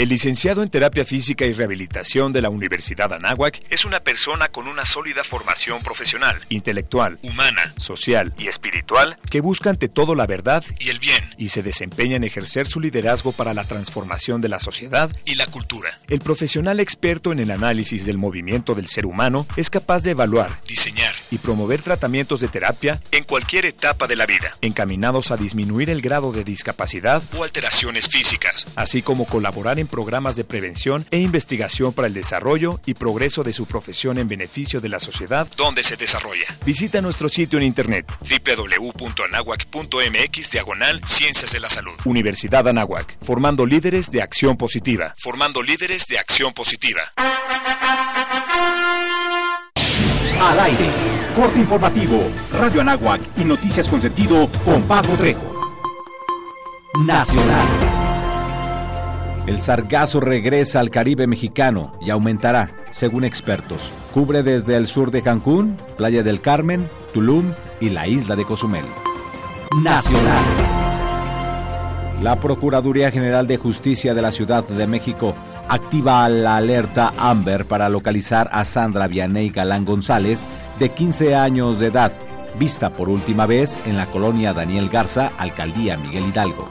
El licenciado en Terapia Física y Rehabilitación de la Universidad Anáhuac es una persona con una sólida formación profesional, intelectual, humana, social y espiritual que busca ante todo la verdad y el bien y se desempeña en ejercer su liderazgo para la transformación de la sociedad y la cultura. El profesional experto en el análisis del movimiento del ser humano es capaz de evaluar, diseñar y promover tratamientos de terapia en cualquier etapa de la vida, encaminados a disminuir el grado de discapacidad o alteraciones físicas, así como colaborar en programas de prevención e investigación para el desarrollo y progreso de su profesión en beneficio de la sociedad donde se desarrolla. Visita nuestro sitio en internet www.anahuac.mx diagonal Ciencias de la Salud. Universidad Anáhuac, formando líderes de acción positiva. Formando líderes de acción positiva. Al aire, corte informativo, Radio Anáhuac y noticias con sentido con Pablo Trejo. Nacional. El sargazo regresa al Caribe mexicano y aumentará, según expertos. Cubre desde el sur de Cancún, Playa del Carmen, Tulum y la isla de Cozumel. Nacional. La Procuraduría General de Justicia de la Ciudad de México activa la alerta Amber para localizar a Sandra Vianey Galán González, de 15 años de edad, vista por última vez en la colonia Daniel Garza, Alcaldía Miguel Hidalgo.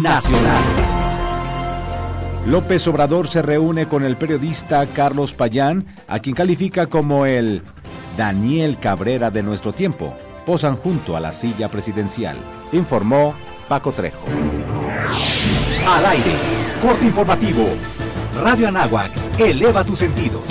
Nacional. López Obrador se reúne con el periodista Carlos Payán, a quien califica como el Daniel Cabrera de nuestro tiempo. Posan junto a la silla presidencial, informó Paco Trejo. Al aire, corte informativo. Radio Anáhuac, eleva tus sentidos.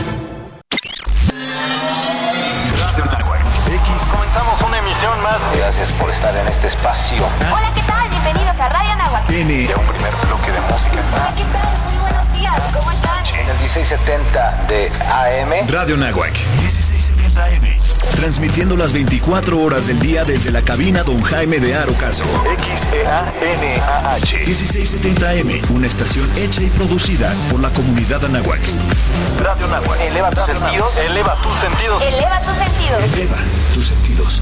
Radio Anáhuac. X. Comenzamos una emisión más. Gracias por estar en este espacio. Hola, ¿qué tal? Bienvenidos a Radio Anáhuac. N. De un primer bloque de música. Hola, ¿qué tal? Muy buenos días. ¿Cómo están? En el 1670 de AM. Radio Nahuac, 1670 AM. Transmitiendo las 24 horas del día desde la cabina Don Jaime de Arocaso. X-E-A-N-A-H. 1670 AM, una estación hecha y producida por la comunidad Anáhuac. Radio Nahuac. Eleva tus sentidos. Eleva tus sentidos. Eleva tus sentidos. Eleva tus sentidos.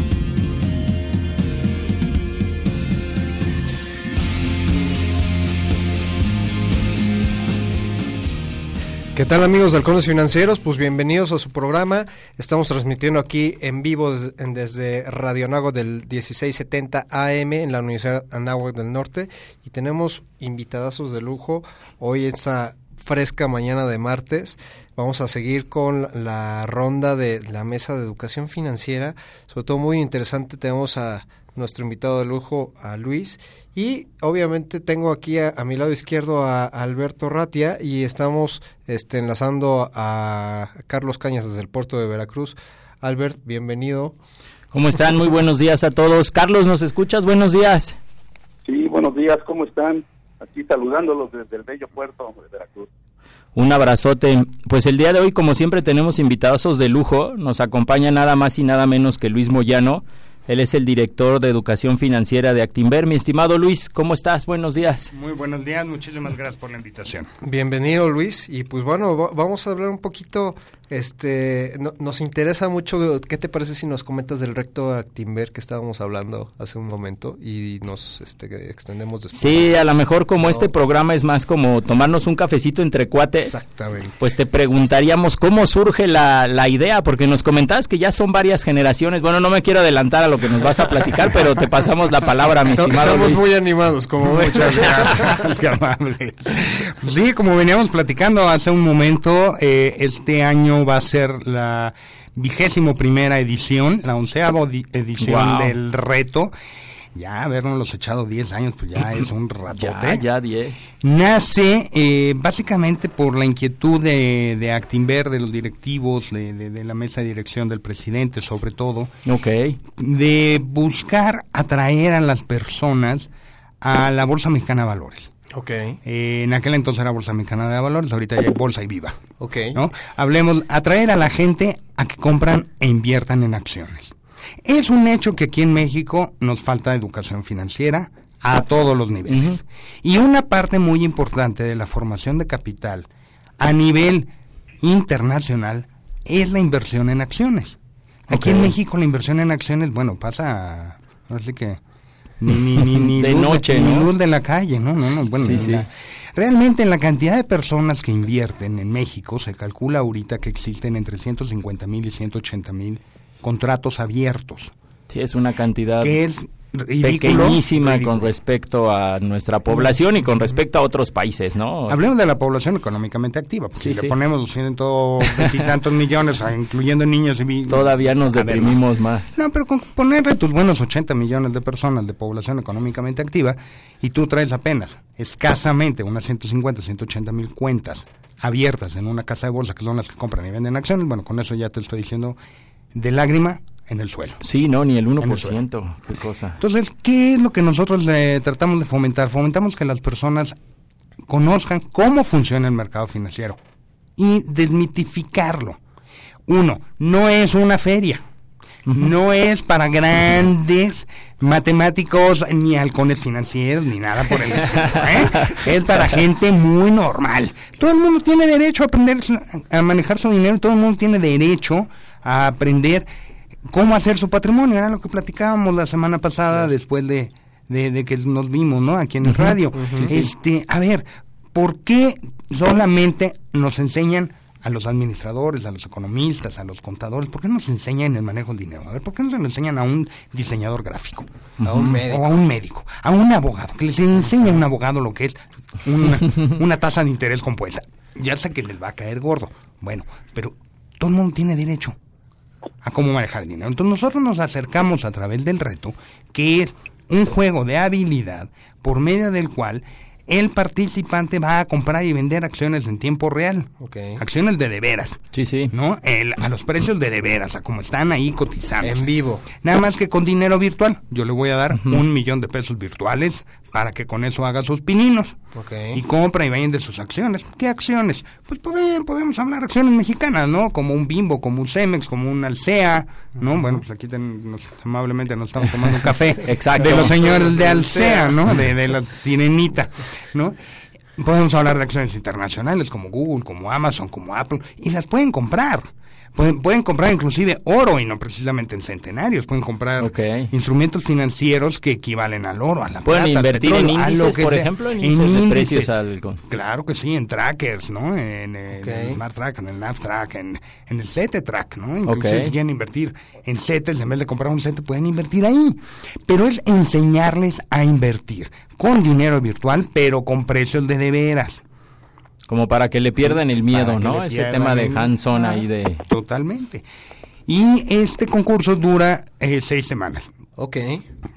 ¿Qué tal amigos de Halcones Financieros? Pues bienvenidos a su programa. Estamos transmitiendo aquí en vivo desde Radio Anáhuac del 1670 AM en la Universidad Anáhuac del Norte y tenemos invitadazos de lujo hoy esta fresca mañana de martes. Vamos a seguir con la ronda de la mesa de educación financiera, sobre todo muy interesante. Tenemos a nuestro invitado de lujo, a Luis, y obviamente tengo aquí a, a mi lado izquierdo a, a Alberto Ratia y estamos este, enlazando a Carlos Cañas desde el puerto de Veracruz. Albert, bienvenido. ¿Cómo están? Muy buenos días a todos. Carlos, ¿nos escuchas? Buenos días. Sí, buenos días, ¿cómo están? Aquí saludándolos desde el bello puerto de Veracruz. Un abrazote. Pues el día de hoy, como siempre, tenemos invitados de lujo. Nos acompaña nada más y nada menos que Luis Moyano. Él es el director de educación financiera de Actinver. Mi estimado Luis, ¿cómo estás? Buenos días. Muy buenos días, muchísimas gracias por la invitación. Bienvenido Luis y pues bueno, va- vamos a hablar un poquito, este, no- nos interesa mucho, ¿qué te parece si nos comentas del recto Actimber que estábamos hablando hace un momento y nos este, extendemos después? Sí, a lo mejor como este programa es más como tomarnos un cafecito entre cuates. Exactamente. Pues te preguntaríamos cómo surge la, la idea, porque nos comentabas que ya son varias generaciones. Bueno, no me quiero adelantar a lo que nos vas a platicar, pero te pasamos la palabra, mi estimado Estamos Luis. muy animados, como. Muchas gracias, qué amable. Sí, como veníamos platicando hace un momento, eh, este año va a ser la vigésimo primera edición, la onceava di- edición del reto. Ya habernos echado 10 años, pues ya es un ratote. Ya, ya 10. Nace eh, básicamente por la inquietud de, de Actinver, de los directivos, de, de- de la mesa de dirección del presidente sobre todo, Ok. de buscar atraer a las personas a la Bolsa Mexicana de Valores. Ok, Eh, en aquel entonces era Bolsa Mexicana de Valores, ahorita ya hay Bolsa y Viva. ok. ¿no? Hablemos, atraer a la gente a que compran e inviertan en acciones. Es un hecho que aquí en México nos falta educación financiera a todos los niveles. Y una parte muy importante de la formación de capital a nivel internacional es la inversión en acciones. Aquí en Ok. México la inversión en acciones, bueno, pasa, así que ni, ni, ni, ni De luz noche, ni ¿no? luz de la calle, no, no, no, bueno, Sí, en sí. la- realmente en la cantidad de personas que invierten en México se calcula ahorita que existen entre 150 mil y 180 mil contratos abiertos, Sí, es una cantidad que es ridículo. pequeñísima ridículo. con respecto a nuestra población y con respecto a otros países, ¿no? Hablemos de la población económicamente activa, porque Sí, si sí. le ponemos ciento veintitantos millones, a- incluyendo niños y... Todavía nos ver, deprimimos más. No, pero con ponerle tus buenos 80 millones de personas de población económicamente activa y tú traes apenas escasamente unas 150, 180 mil cuentas abiertas en una casa de bolsa que son las que compran y venden acciones, bueno, con eso ya te estoy diciendo de lágrima en el suelo. Sí, no, ni el En el 1%. Qué cosa. Entonces, ¿qué es lo que nosotros eh, tratamos de fomentar? Fomentamos que las personas conozcan cómo funciona el mercado financiero y desmitificarlo. Uno, no es una feria. No es para grandes matemáticos ni halcones financieros ni nada por el estilo. ¿eh? Es para gente muy normal. Todo el mundo tiene derecho a aprender a manejar su dinero, todo el mundo tiene derecho a aprender cómo hacer su patrimonio. Era lo que platicábamos la semana pasada después de, de, de que nos vimos, ¿no? Aquí en el radio. Este, a ver, ¿por qué solamente nos enseñan a los administradores, a los economistas, a los contadores, ¿por qué no nos enseñan el manejo del dinero? A ver, ¿por qué no se lo enseñan a un diseñador gráfico? A un médico. O a un médico, a un abogado, que les enseñe a un abogado lo que es una, una tasa de interés compuesta. Ya sé que les va a caer gordo. Bueno, pero todo el mundo tiene derecho a cómo manejar el dinero. Entonces nosotros nos acercamos a través del reto, que es un juego de habilidad por medio del cual el participante va a comprar y vender acciones en tiempo real. Ok. Acciones de de veras. Sí, sí. ¿No? El- a los precios de de veras, a como están ahí cotizando. En vivo. Nada más que con dinero virtual. Yo le voy a dar un millón de pesos virtuales para que con eso haga sus pininos. Ok. Y compra y vende sus acciones. ¿Qué acciones? Pues pode- podemos hablar de acciones mexicanas, ¿no? Como un Bimbo, como un Cemex, como un Alsea, ¿no? Bueno, pues aquí ten- nos- amablemente nos estamos tomando un café. Exacto. De los señores de Alsea, ¿no? De, de la sirenita, ¿no? Podemos hablar de acciones internacionales como Google, como Amazon, como Apple, y las pueden comprar. Pueden, pueden comprar inclusive oro y no precisamente en centenarios. Pueden comprar instrumentos financieros que equivalen al oro, a la Pueden plata, al invertir en petróleo, lo índices, que por sea. ejemplo, en índices de precios algo. Claro que sí, en trackers, ¿no? En, el. Smart Track, en el Nav Track, en, en el CETE Track, ¿no? Inclusive si quieren invertir en CETES, en vez de comprar un CETE, pueden invertir ahí. Pero es enseñarles a invertir con dinero virtual, pero con precios de de veras. Como para que le pierdan el miedo, ¿no? Ese tema de Ah, ahí de... Totalmente. Y este concurso dura eh, seis semanas. Ok.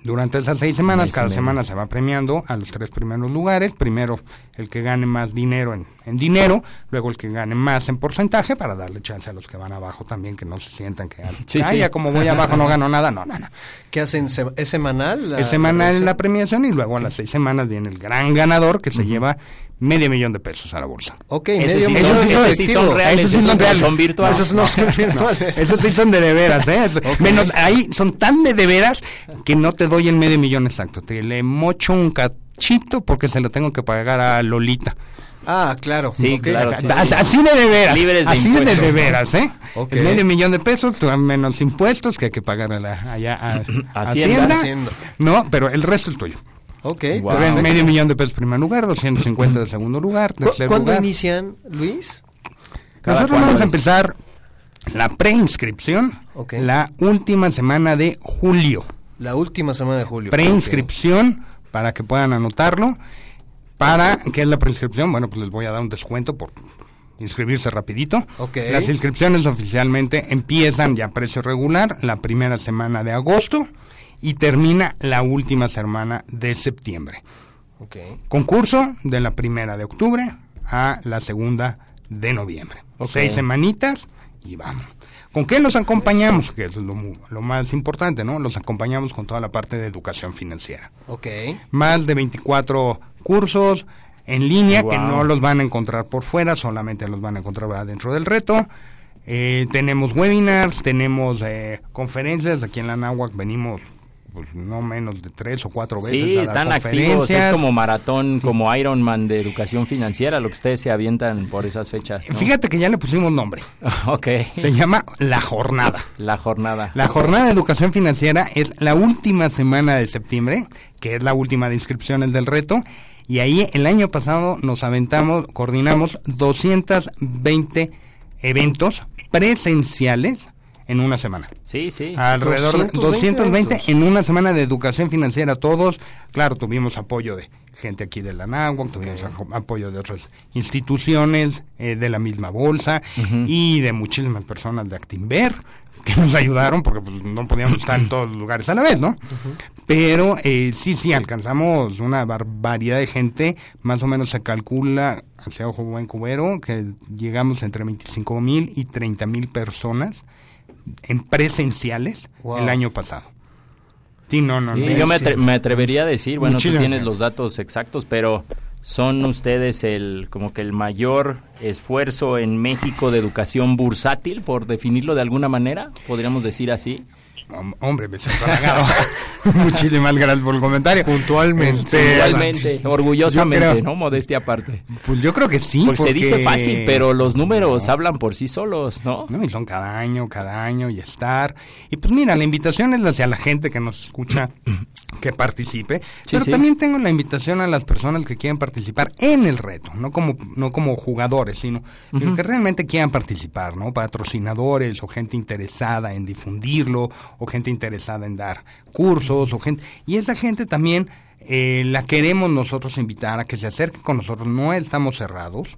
Durante esas seis semanas, cada semana se va premiando a los tres primeros lugares. Primero el que gane más dinero en, en dinero, luego el que gane más en porcentaje para darle chance a los que van abajo también, que no se sientan que, Sí, "Ay, sí. ya como voy abajo no gano nada. No, no, no. ¿Qué hacen? Se- ¿Es semanal? la- es semanal la la premiación y luego a las seis semanas viene el gran ganador que se lleva medio millón de pesos a la bolsa. Ok, Ese medio sí millón son- de ese sí son reales, Esos sí esos son no reales. son virtuales. Esos no son virtuales. Esos sí son de de veras, ¿eh? Menos, ahí son tan de de veras que no te doy el medio millón exacto. Te le mocho un cachito porque se lo tengo que pagar a Lolita. Ah, claro. Sí, ok. claro, sí, A- sí. Así de de veras. Libres de así de impuestos. de veras, ¿eh? Ok. El medio millón de pesos, tú, menos impuestos que hay que pagar a la, allá a, Hacienda. Hacienda. Hacienda. No, pero el resto es tuyo. Ok. Wow. Medio millón de pesos primer lugar, 250 de segundo lugar, ¿Cu- tercer ¿Cuándo lugar. inician, Luis? Cada Nosotros vamos a empezar la preinscripción Ok. la última semana de julio. La última semana de julio. Preinscripción para que puedan anotarlo. Para, ¿qué es la preinscripción? Bueno, pues les voy a dar un descuento por inscribirse rapidito. Ok. Las inscripciones oficialmente empiezan ya a precio regular la primera semana de agosto y termina la última semana de septiembre. Concurso de la primera de octubre a la segunda de noviembre. Ok. Seis semanitas y vamos. ¿Con qué los acompañamos? Que es lo, lo más importante, ¿no? Los acompañamos con toda la parte de educación financiera. Ok. Más de 24 cursos en línea que no los van a encontrar por fuera, solamente los van a encontrar adentro del reto. Eh, tenemos webinars, tenemos eh, conferencias. Aquí en la venimos pues, no menos de tres o cuatro veces. Sí, a están activos. Es como maratón, como Ironman de educación financiera, lo que ustedes se avientan por esas fechas. ¿no? Fíjate que ya le pusimos nombre. ok. Se llama La Jornada. La jornada. La jornada de educación financiera es la última semana de septiembre, que es la última de inscripciones del reto. Y ahí el año pasado nos aventamos, coordinamos 220 eventos presenciales en una semana. Sí, sí. Alrededor de 220 en una semana de educación financiera todos. Claro, tuvimos apoyo de gente aquí de la NAGUAC, tuvimos apoyo de otras instituciones, eh, de la misma bolsa y de muchísimas personas de Actinver que nos ayudaron porque pues, no podíamos estar en todos los lugares a la vez, ¿no? Pero eh, sí, sí, alcanzamos una barbaridad de gente, más o menos se calcula, hacia ojo buen cubero, que llegamos entre 25 mil y 30 mil personas en presenciales Wow. el año pasado. Sí, no, no, Sí, no. yo me, atre- me atrevería a decir, bueno, tú Muchísimas tienes gracias. los datos exactos, pero son ustedes el como que el mayor esfuerzo en México de educación bursátil, por definirlo de alguna manera, podríamos decir así. Hom- Hombre, me siento halagado. Muchísimas gracias por el comentario. Puntualmente. Este, Igualmente, orgullosamente, creo- ¿no? Modestia aparte. Pues yo creo que sí. Porque se dice fácil, pero los números hablan por sí solos, ¿no? No, y son cada año, cada año y estar. Y pues mira, la invitación es hacia la gente que nos escucha que participe, pero sí. también tengo la invitación a las personas que quieran participar en el reto, no como no como jugadores, sino sino que realmente quieran participar, ¿no? Patrocinadores o gente interesada en difundirlo o gente interesada en dar cursos o gente y esa gente también eh, la queremos nosotros invitar a que se acerque con nosotros. No estamos cerrados,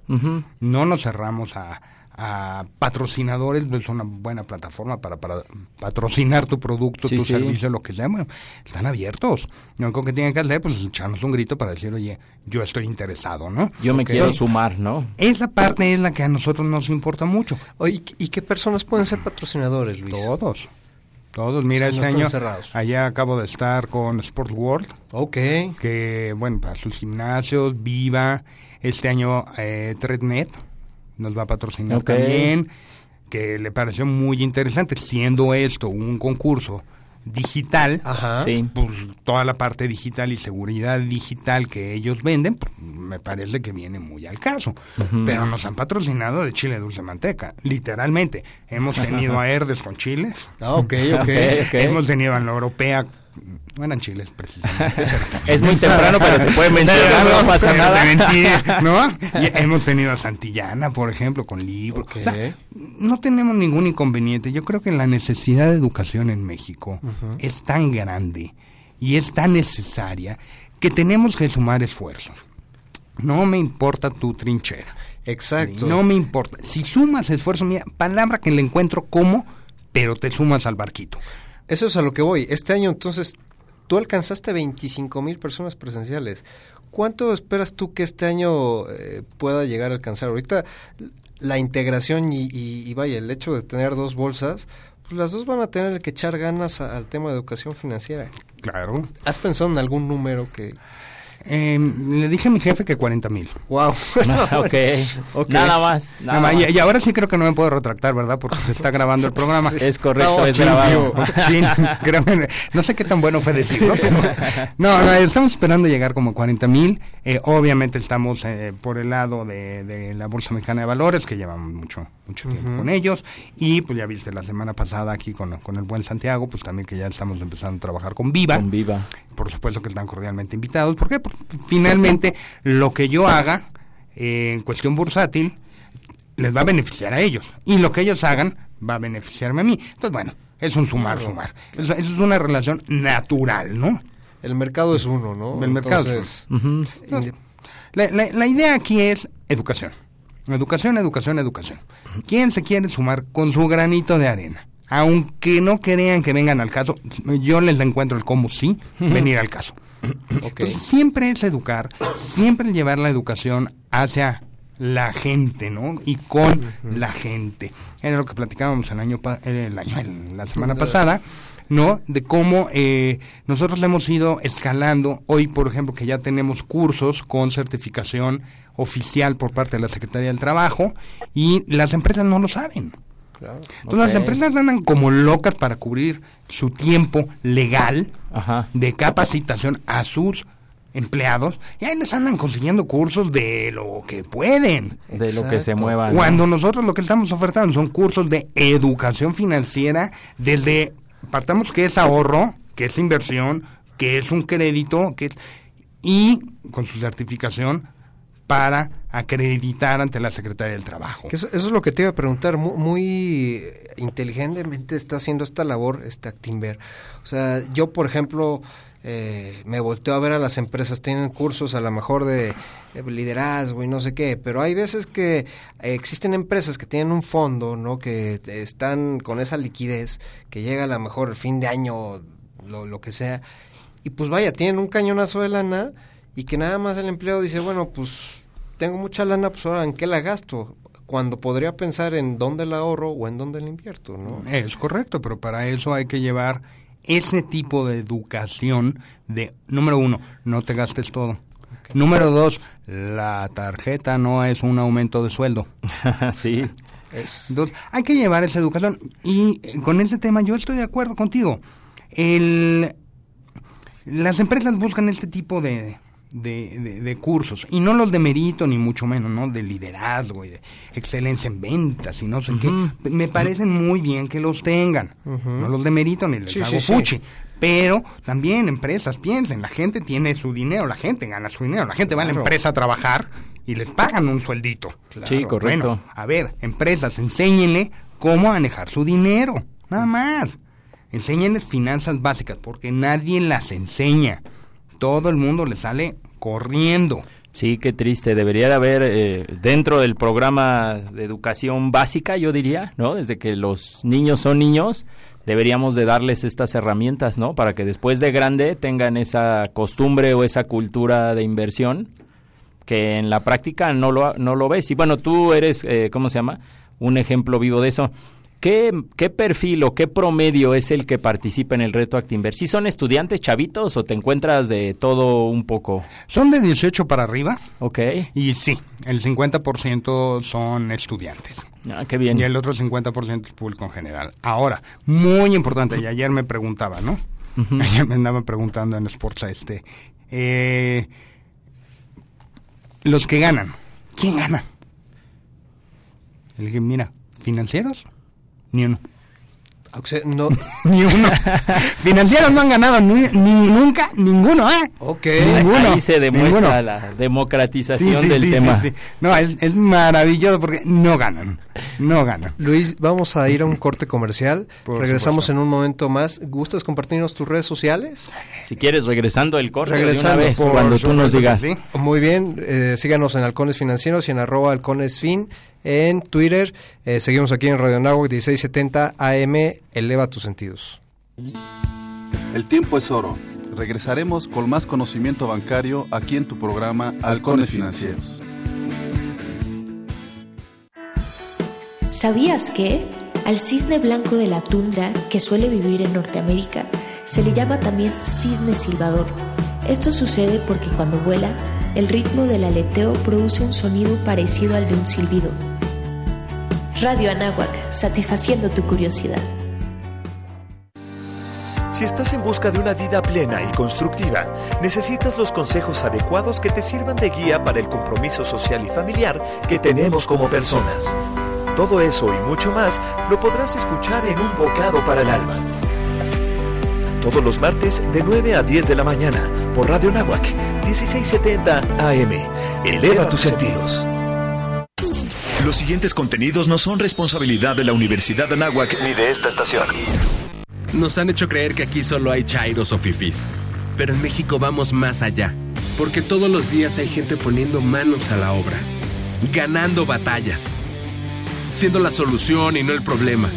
no nos cerramos a, a patrocinadores, es una buena plataforma para, para patrocinar tu producto, Sí, tu sí. servicio, lo que sea. Bueno, están abiertos. Lo único que tienen que hacer pues echarnos un grito para decir, oye, yo estoy interesado, ¿no? Yo me Ok. quiero sumar, ¿no? Esa parte es la que a nosotros nos importa mucho. Oye, ¿y qué personas pueden ser patrocinadores, Luis? Todos. Todos, mira, este año cerrados. allá acabo de estar con Sport World, Ok. que bueno, para sus gimnasios, Viva, este año eh, ThreadNet nos va a patrocinar también, que le pareció muy interesante, siendo esto un concurso digital, Ajá. Sí. pues toda la parte digital y seguridad digital que ellos venden, pues, me parece que viene muy al caso. Pero nos han patrocinado de chile dulce manteca, literalmente. Hemos tenido a Herdes con chiles, Ah, ok, ok. Ok, ok. hemos tenido a la europea, no eran chiles precisamente. Es muy temprano, pero se puede mencionar, no pasa nada. mentí, ¿no? Y hemos tenido a Santillana, por ejemplo, con libros. Ok. O sea, no tenemos ningún inconveniente. Yo creo que la necesidad de educación en México es tan grande y es tan necesaria que tenemos que sumar esfuerzos. No me importa tu trinchera. Exacto. No me importa. Si sumas esfuerzo, mira, palabra que le encuentro como, pero te sumas al barquito. Eso es a lo que voy. Este año, entonces, tú alcanzaste 25 mil personas presenciales. ¿Cuánto esperas tú que este año eh, pueda llegar a alcanzar? Ahorita la integración y, y- y vaya, el hecho de tener dos bolsas, pues las dos van a tener que echar ganas a- al tema de educación financiera. Claro. ¿Has pensado en algún número que... Eh, le dije a mi jefe que 40 mil. Wow. ok. Ok. Nada más. Nada Nada más, más. y, y ahora sí creo que no me puedo retractar, ¿verdad? Porque se está grabando el programa. Es correcto, No, es sí, grabado. no sé qué tan bueno fue decirlo, pero no, no, estamos esperando llegar como a 40 mil. Eh, obviamente estamos eh, por el lado de, de la Bolsa Mexicana de Valores, que llevamos mucho, mucho tiempo con ellos. Y pues ya viste la semana pasada aquí con, con el buen Santiago, pues también que ya estamos empezando a trabajar con Viva. Con Viva. Por supuesto que están cordialmente invitados. ¿Por qué? Porque finalmente lo que yo haga eh, en cuestión bursátil les va a beneficiar a ellos. Y lo que ellos hagan va a beneficiarme a mí. Entonces, bueno, es un sumar, sumar. Eso, eso es una relación natural, ¿no? El mercado es uno, ¿no? El mercado es Entonces, La, la- la idea aquí es educación. Educación, educación, educación. ¿Quién se quiere sumar con su granito de arena? Aunque no crean que vengan al caso, yo les encuentro el cómo sí venir al caso. Entonces, siempre es educar, siempre llevar la educación hacia la gente, ¿no? Y con la gente. Era lo que platicábamos el año, pa- el año el- la semana pasada, ¿no? De cómo eh, nosotros le hemos ido escalando. Hoy, por ejemplo, que ya tenemos cursos con certificación oficial por parte de la Secretaría del Trabajo y las empresas no lo saben. Entonces las empresas andan como locas para cubrir su tiempo legal de capacitación a sus empleados y ahí les andan consiguiendo cursos de lo que pueden. De lo que se muevan. Cuando nosotros lo que estamos ofertando son cursos de educación financiera desde, partamos que es ahorro, que es inversión, que es un crédito, que es, y con su certificación para acreditar ante la Secretaría del Trabajo. Eso, es lo que te iba a preguntar. Muy, inteligentemente está haciendo esta labor este Actimber. O sea, yo, por ejemplo, eh, me volteo a ver a las empresas, tienen cursos a lo mejor de, liderazgo y no sé qué, pero hay veces que existen empresas que tienen un fondo, ¿no? Que están con esa liquidez, que llega a lo mejor el fin de año, lo, lo que sea, y pues vaya, tienen un cañonazo de lana y que nada más el empleado dice, bueno, pues tengo mucha lana, pues ahora en qué la gasto cuando podría pensar en dónde la ahorro o en dónde la invierto, ¿no? Es correcto, pero para eso hay que llevar ese tipo de educación de, número uno, no te gastes todo. Número dos, la tarjeta no es un aumento de sueldo. sí. Entonces, hay que llevar esa educación. Y eh, con ese tema yo estoy de acuerdo contigo. El, las empresas buscan este tipo de, de, de, cursos, y no los de mérito, ni mucho menos, ¿no? De liderazgo y de excelencia en ventas y no sé qué. Me parecen muy bien que los tengan, no los de mérito ni les hago fuchi. Pero también empresas piensen, la gente tiene su dinero, la gente gana su dinero, la gente va a la empresa a trabajar y les pagan un sueldito. Sí, correcto. a ver, empresas, enséñenle cómo manejar su dinero, nada más. Enséñenles finanzas básicas, porque nadie las enseña todo el mundo le sale corriendo. Sí, qué triste. Debería de haber eh, dentro del programa de educación básica, yo diría, ¿no? Desde que los niños son niños, deberíamos de darles estas herramientas, ¿no? Para que después de grande tengan esa costumbre o esa cultura de inversión que en la práctica no lo, no lo ves. Y bueno, tú eres, eh, ¿cómo se llama? Un ejemplo vivo de eso. ¿Qué, ¿Qué, perfil o qué promedio es el que participa en el reto Actinver? ¿Sí son estudiantes chavitos o te encuentras de todo un poco? Son de 18 para arriba. Ok. Y sí, el 50% son estudiantes. Ah, qué bien. Y el otro 50% es público en general. Ahora, muy importante, y ayer me preguntaba, ¿no? Ayer me andaba preguntando en Sports este, eh, los que ganan, ¿quién gana? Le dije, mira, financieros ni uno. no. ni uno. Financieros no han ganado ni, nunca ninguno, ¿eh? Ok. Ninguno, Ahí se demuestra la democratización del tema. no, es, es, maravilloso porque no ganan. No ganan. Luis, vamos a ir a un corte comercial. Por regresamos supuesto. en un momento más. ¿Gustas compartirnos tus redes sociales? Si quieres, regresando el corte regresando, de una vez, cuando tú nos digas. Sí. Muy bien, eh, síganos en Halcones Financieros y en arroba halconesfin en Twitter. Eh, seguimos aquí en Radio Nahuac 1670 AM. Eleva tus sentidos. El tiempo es oro. Regresaremos con más conocimiento bancario aquí en tu programa Halcones Financieros. ¿Sabías que? Al cisne blanco de la tundra, que suele vivir en Norteamérica, se le llama también cisne silbador. Esto sucede porque cuando vuela, el ritmo del aleteo produce un sonido parecido al de un silbido. Radio Anáhuac, satisfaciendo tu curiosidad. Si estás en busca de una vida plena y constructiva, necesitas los consejos adecuados que te sirvan de guía para el compromiso social y familiar que tenemos como personas. Todo eso y mucho más lo podrás escuchar en Un Bocado para el Alma. Todos los martes de 9 a 10 de la mañana por Radio Nahuac 1670 AM. Eleva tus sentidos. Los siguientes contenidos no son responsabilidad de la Universidad de Anáhuac ni de esta estación. Nos han hecho creer que aquí solo hay chairos o fifís. Pero en México vamos más allá. Porque todos los días hay gente poniendo manos a la obra. Ganando batallas. Siendo la solución y no el problema.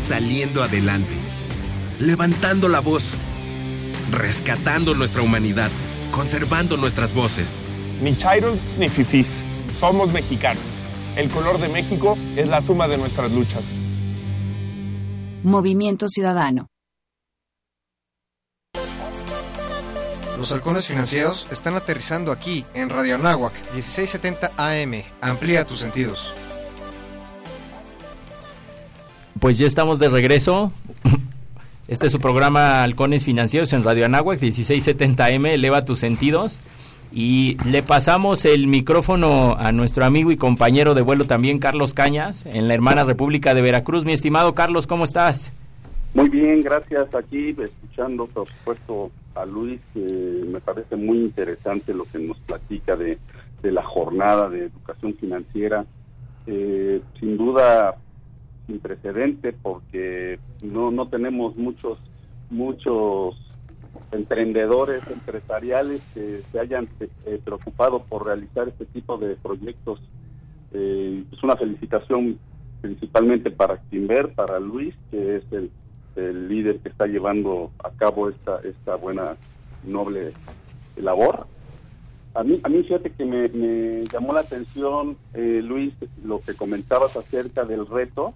Saliendo adelante. Levantando la voz. Rescatando nuestra humanidad. Conservando nuestras voces. Ni chairos ni fifís. Somos mexicanos. El color de México es la suma de nuestras luchas. Movimiento Ciudadano. Los halcones financieros están aterrizando aquí en Radio Anáhuac 1670 AM. Amplía tus sentidos. Pues ya estamos de regreso. Este es su programa Halcones Financieros en Radio Anáhuac 1670M, eleva tus sentidos. Y le pasamos el micrófono a nuestro amigo y compañero de vuelo también, Carlos Cañas, en la hermana República de Veracruz. Mi estimado Carlos, ¿cómo estás? Muy bien, gracias. Aquí escuchando, por supuesto, a Luis, me parece muy interesante lo que nos platica de, de la jornada de educación financiera. Eh, sin duda, sin precedente, porque no, no tenemos muchos, muchos emprendedores empresariales que se hayan eh, preocupado por realizar este tipo de proyectos. Eh, es una felicitación principalmente para Timber, para Luis, que es el, líder que está llevando a cabo esta, esta buena, noble labor. A mí, a mí fíjate que me, me llamó la atención, eh, Luis, lo que comentabas acerca del reto,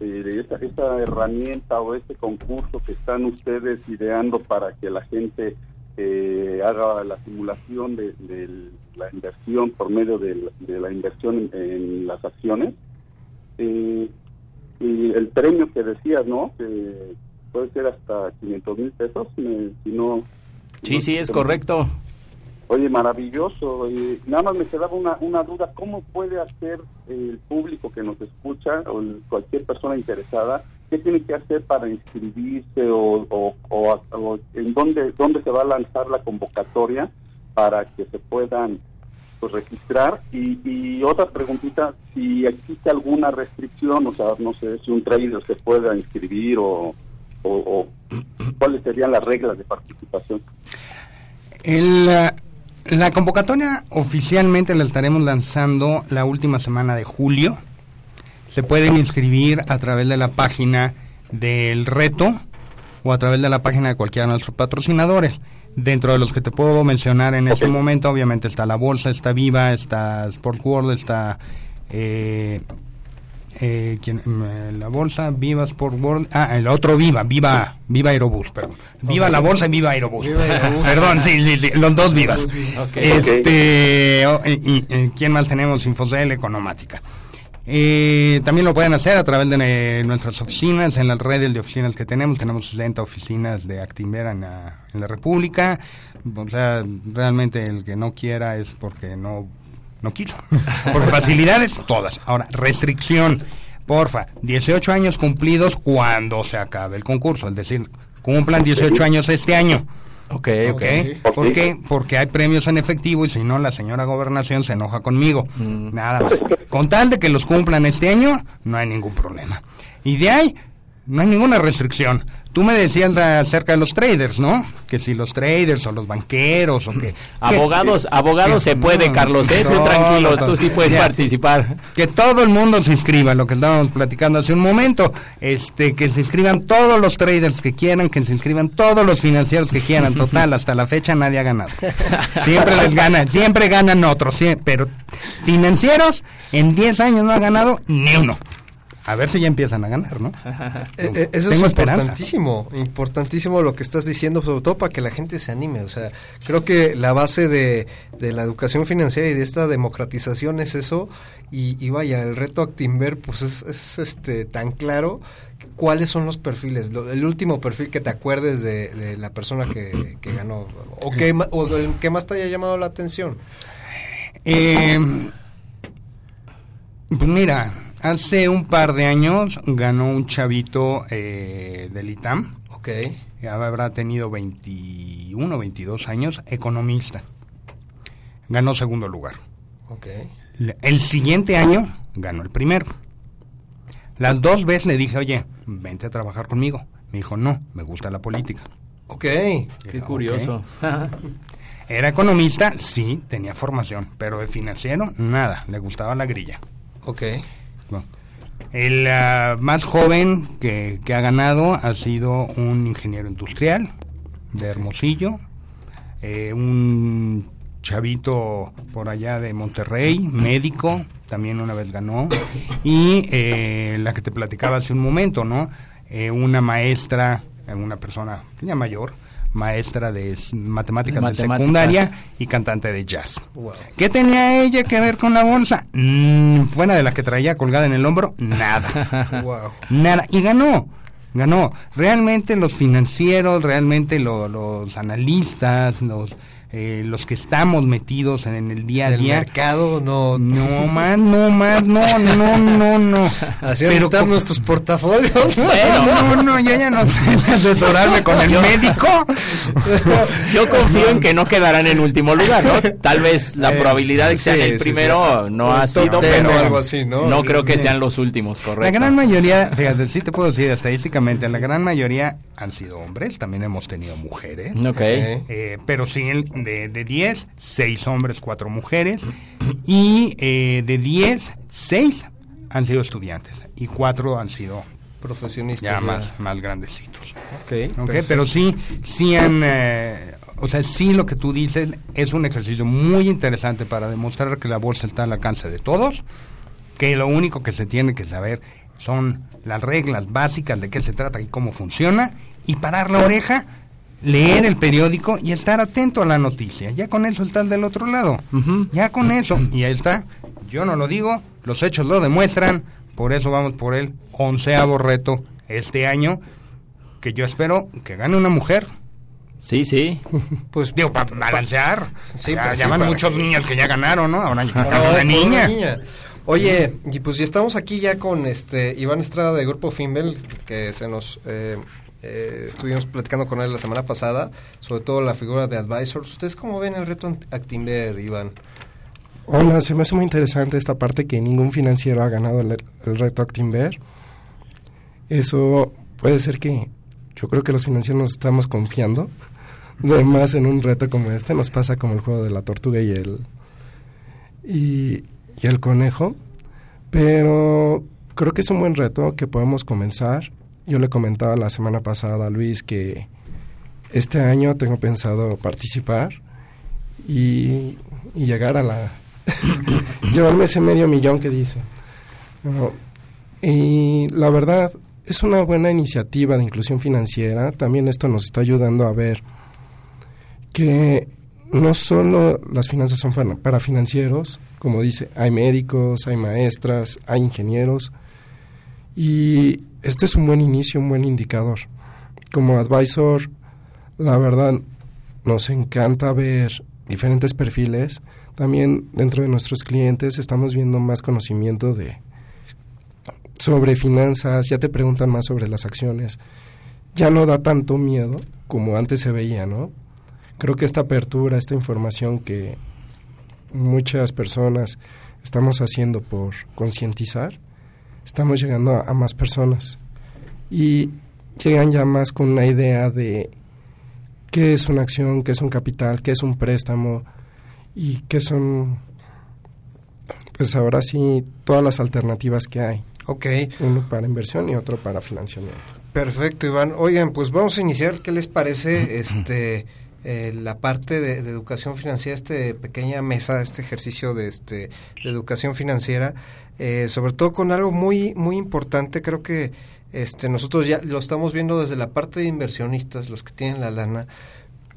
eh, esta, herramienta o este concurso que están ustedes ideando para que la gente eh, haga la simulación de, la inversión por medio de la, inversión en, las acciones. Eh, y el premio que decías, ¿no? Que puede ser hasta 500 mil pesos, si no... Sí, sí, es correcto. Oye, maravilloso. Y nada más me quedaba una, una duda, ¿cómo puede hacer el público que nos escucha o cualquier persona interesada, qué tiene que hacer para inscribirse o, o, en dónde, dónde se va a lanzar la convocatoria para que se puedan pues, registrar? Y, y otra preguntita, si existe alguna restricción, o sea, no sé, si un trader se pueda inscribir o, o cuáles serían las reglas de participación. El, la convocatoria oficialmente la estaremos lanzando la última semana de julio. Se pueden inscribir a través de la página del reto o a través de la página de cualquiera de nuestros patrocinadores. Dentro de los que te puedo mencionar en este momento, obviamente está la Bolsa, está Viva, está Sport World, está eh, eh, mm, la bolsa, Viva Sport World, ah, el otro Viva, Viva, Viva Aerobús, perdón. Viva la bolsa y Viva Aerobús. perdón, sí, sí, sí, los dos vivas. Este, y, ¿quién más tenemos? Infocel Economática. Eh, también lo pueden hacer a través de eh, nuestras oficinas, en las redes de oficinas que tenemos. Tenemos 60 oficinas de Actimera en la, en la República. O sea, realmente el que no quiera es porque no no quiso. Por facilidades, todas. Ahora, restricción. Porfa, 18 años cumplidos cuando se acabe el concurso. Es decir, cumplan 18 años este año. Ok, ok. ¿Por qué? Porque hay premios en efectivo y si no, la señora gobernación se enoja conmigo. Mm. Nada más. Con tal de que los cumplan este año, no hay ningún problema. Y de ahí, no hay ninguna restricción. Tú me decías acerca de los traders, ¿no? Que si los traders o los banqueros o que... Abogados, abogados se puede, Carlos, ¿eh? tú tranquilo, tú sí puedes participar. Que todo el mundo se inscriba, lo que estábamos platicando hace un momento, este, que se inscriban todos los traders que quieran, que se inscriban todos los financieros que quieran, total, hasta la fecha nadie ha ganado. Siempre les gana, siempre ganan otros, pero financieros en 10 años no ha ganado ni uno a ver si ya empiezan a ganar, ¿no? Eh, eh, eso es importantísimo, importantísimo lo que estás diciendo, sobre todo para que la gente se anime. O sea, creo que la base de, la educación financiera y de esta democratización es eso. Y, vaya, el reto Actimber, pues es, este tan claro. ¿Cuáles son los perfiles? el último perfil que te acuerdes de, la persona que, ganó. ¿O, que, o el que más te haya llamado la atención? Eh, pues mira, Hace un par de años ganó un chavito eh, del ITAM. Ok. Habrá tenido 21, 22 años, economista. Ganó segundo lugar. Ok. El siguiente año ganó el primero. Las dos veces le dije, oye, vente a trabajar conmigo. Me dijo, no, me gusta la política. Ok. Qué curioso. Era economista, sí, tenía formación, pero de financiero, nada, le gustaba la grilla. Ok. El ah, más joven que, ha ganado ha sido un ingeniero industrial de Hermosillo, eh, un chavito por allá de Monterrey, médico, también una vez ganó, y eh, la que te platicaba hace un momento, ¿no? Eh, una maestra, una persona ya mayor, maestra de matemáticas, de secundaria y cantante de jazz. ¿Qué tenía ella que ver con la bolsa? Mm, fuera de la que traía colgada en el hombro, nada. Wow. Nada. Y ganó. Ganó. Realmente los financieros, realmente lo- los analistas, los eh, los que estamos metidos en, en el día a El día. mercado no. No más, no más, no, no, no, no. Así a estar como- nuestros portafolios. no, no, no, yo ya no sé asesorarme con el médico. Yo confío en que no quedarán en último lugar, ¿no? Tal vez la Eh, probabilidad de que sean sí, el sí, primero sí. no ha sido, pero algo así, ¿no? creo que sean los últimos, La correcto. gran mayoría, fíjate, sí te puedo decir estadísticamente, la gran mayoría han sido hombres, también hemos tenido mujeres. Ok. Eh, pero sí, el- de, de 10, 6 hombres, 4 mujeres. Y eh, de 10, 6 han sido estudiantes y 4 han sido Profesionistas. ya ya. más, más grandecitos. Ok, Ok, perfecto. pero sí, sí han, eh, o sea, sí lo que tú dices es un ejercicio muy interesante para demostrar que la bolsa está al alcance de todos, que lo único que se tiene que saber son las reglas básicas de qué se trata y cómo funciona, y parar la oreja, leer el periódico y estar atento a la noticia. Ya con eso estás del otro lado. Ya con eso, y ahí está. Yo no lo digo, los hechos lo demuestran, por eso vamos por el onceavo reto este año, que yo espero que gane una mujer. Sí, sí. Pues digo, para balancear. Sí, ya, pues ya sí, van para muchos que- niños que ya ganaron, ¿no? Ahora, una niña. una niña. Oye, y pues ya estamos aquí ya con este Iván Estrada de Grupo Fimbel, que se nos eh, eh, estuvimos platicando con él la semana pasada, sobre todo la figura de advisors. ¿Ustedes cómo ven el reto Actimber, Iván? Hola, se me hace muy interesante esta parte que ningún financiero ha ganado el, reto Actinver. Eso puede ser que yo creo que los financieros nos estamos confiando de más en un reto como este. Nos pasa como el juego de la tortuga y el y el conejo. Pero creo que es un buen reto que podemos comenzar. Yo le comentaba la semana pasada a Luis que este año tengo pensado participar y, llegar a la... llevarme ese medio millón que dice. Y la verdad, es una buena iniciativa de inclusión financiera. También esto nos está ayudando a ver que no solo las finanzas son para financieros, como dice, hay médicos, hay maestras, hay ingenieros, y este es un buen inicio, un buen indicador. Como advisor, la verdad, nos encanta ver diferentes perfiles. También dentro de nuestros clientes estamos viendo más conocimiento de sobre finanzas, ya te preguntan más sobre las acciones. Ya no da tanto miedo como antes se veía, ¿no? Creo que esta apertura, esta información que muchas personas estamos haciendo por concientizar, estamos llegando a, a más personas y llegan ya más con una idea de qué es una acción, qué es un capital, qué es un préstamo y qué son, pues ahora sí, todas las alternativas que hay. Ok. Uno para inversión y otro para financiamiento. Perfecto, Iván. Oigan, pues vamos a iniciar. ¿Qué les parece este eh, la parte de, de educación financiera, este pequeña mesa, este ejercicio de este de educación financiera, eh, sobre todo con algo muy muy importante. Creo que este nosotros ya lo estamos viendo desde la parte de inversionistas, los que tienen la lana.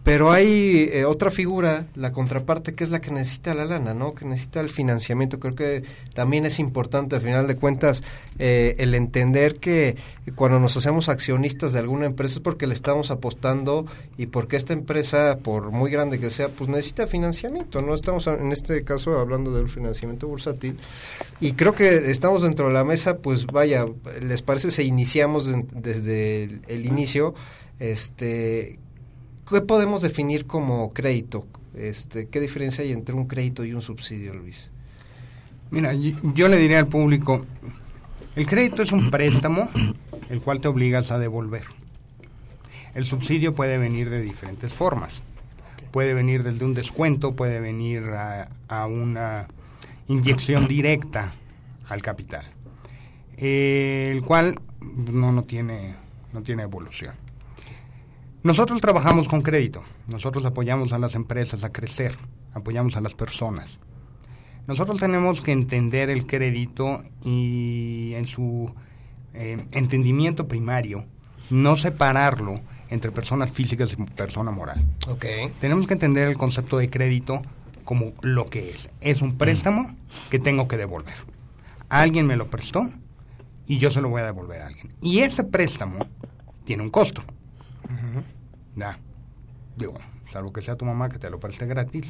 Pero hay eh, otra figura, la contraparte, que es la que necesita la lana, ¿no? Que necesita el financiamiento. Creo que también es importante, al final de cuentas, eh, el entender que cuando nos hacemos accionistas de alguna empresa es porque le estamos apostando y porque esta empresa, por muy grande que sea, pues necesita financiamiento, ¿no? Estamos en este caso hablando del financiamiento bursátil. Y creo que estamos dentro de la mesa, pues vaya, ¿les parece si iniciamos de- desde el, el inicio? Este, ¿Qué podemos definir como crédito? Este, ¿Qué diferencia hay entre un crédito y un subsidio, Luis? Mira, yo, le diría al público, el crédito es un préstamo el cual te obligas a devolver. El subsidio puede venir de diferentes formas. Puede venir desde un descuento, puede venir a, a una inyección directa al capital, eh, el cual no, no, tiene, no tiene evolución. Nosotros trabajamos con crédito, nosotros apoyamos a las empresas a crecer, apoyamos a las personas. Nosotros tenemos que entender el crédito y en su eh, entendimiento primario, no separarlo entre personas físicas y persona moral. Ok. Tenemos que entender el concepto de crédito como lo que es. Es un préstamo que tengo que devolver. Alguien me lo prestó y yo se lo voy a devolver a alguien. Y ese préstamo tiene un costo. Ya. Digo, salvo que sea tu mamá que te lo preste gratis.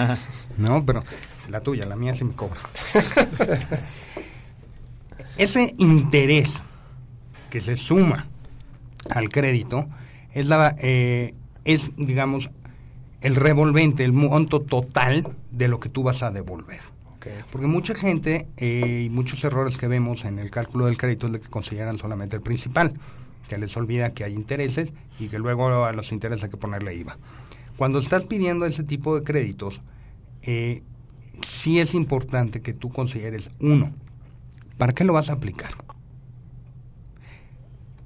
no, pero la tuya, la mía sí me cobra. Ese interés que se suma al crédito es la eh, es digamos el revolvente, el monto total de lo que tú vas a devolver. Porque mucha gente eh, y muchos errores que vemos en el cálculo del crédito es de que consideran solamente el principal, que les olvida que hay intereses y que luego a los intereses hay que ponerle IVA. Cuando estás pidiendo ese tipo de créditos, eh, sí es importante que tú consideres, uno, ¿para qué lo vas a aplicar?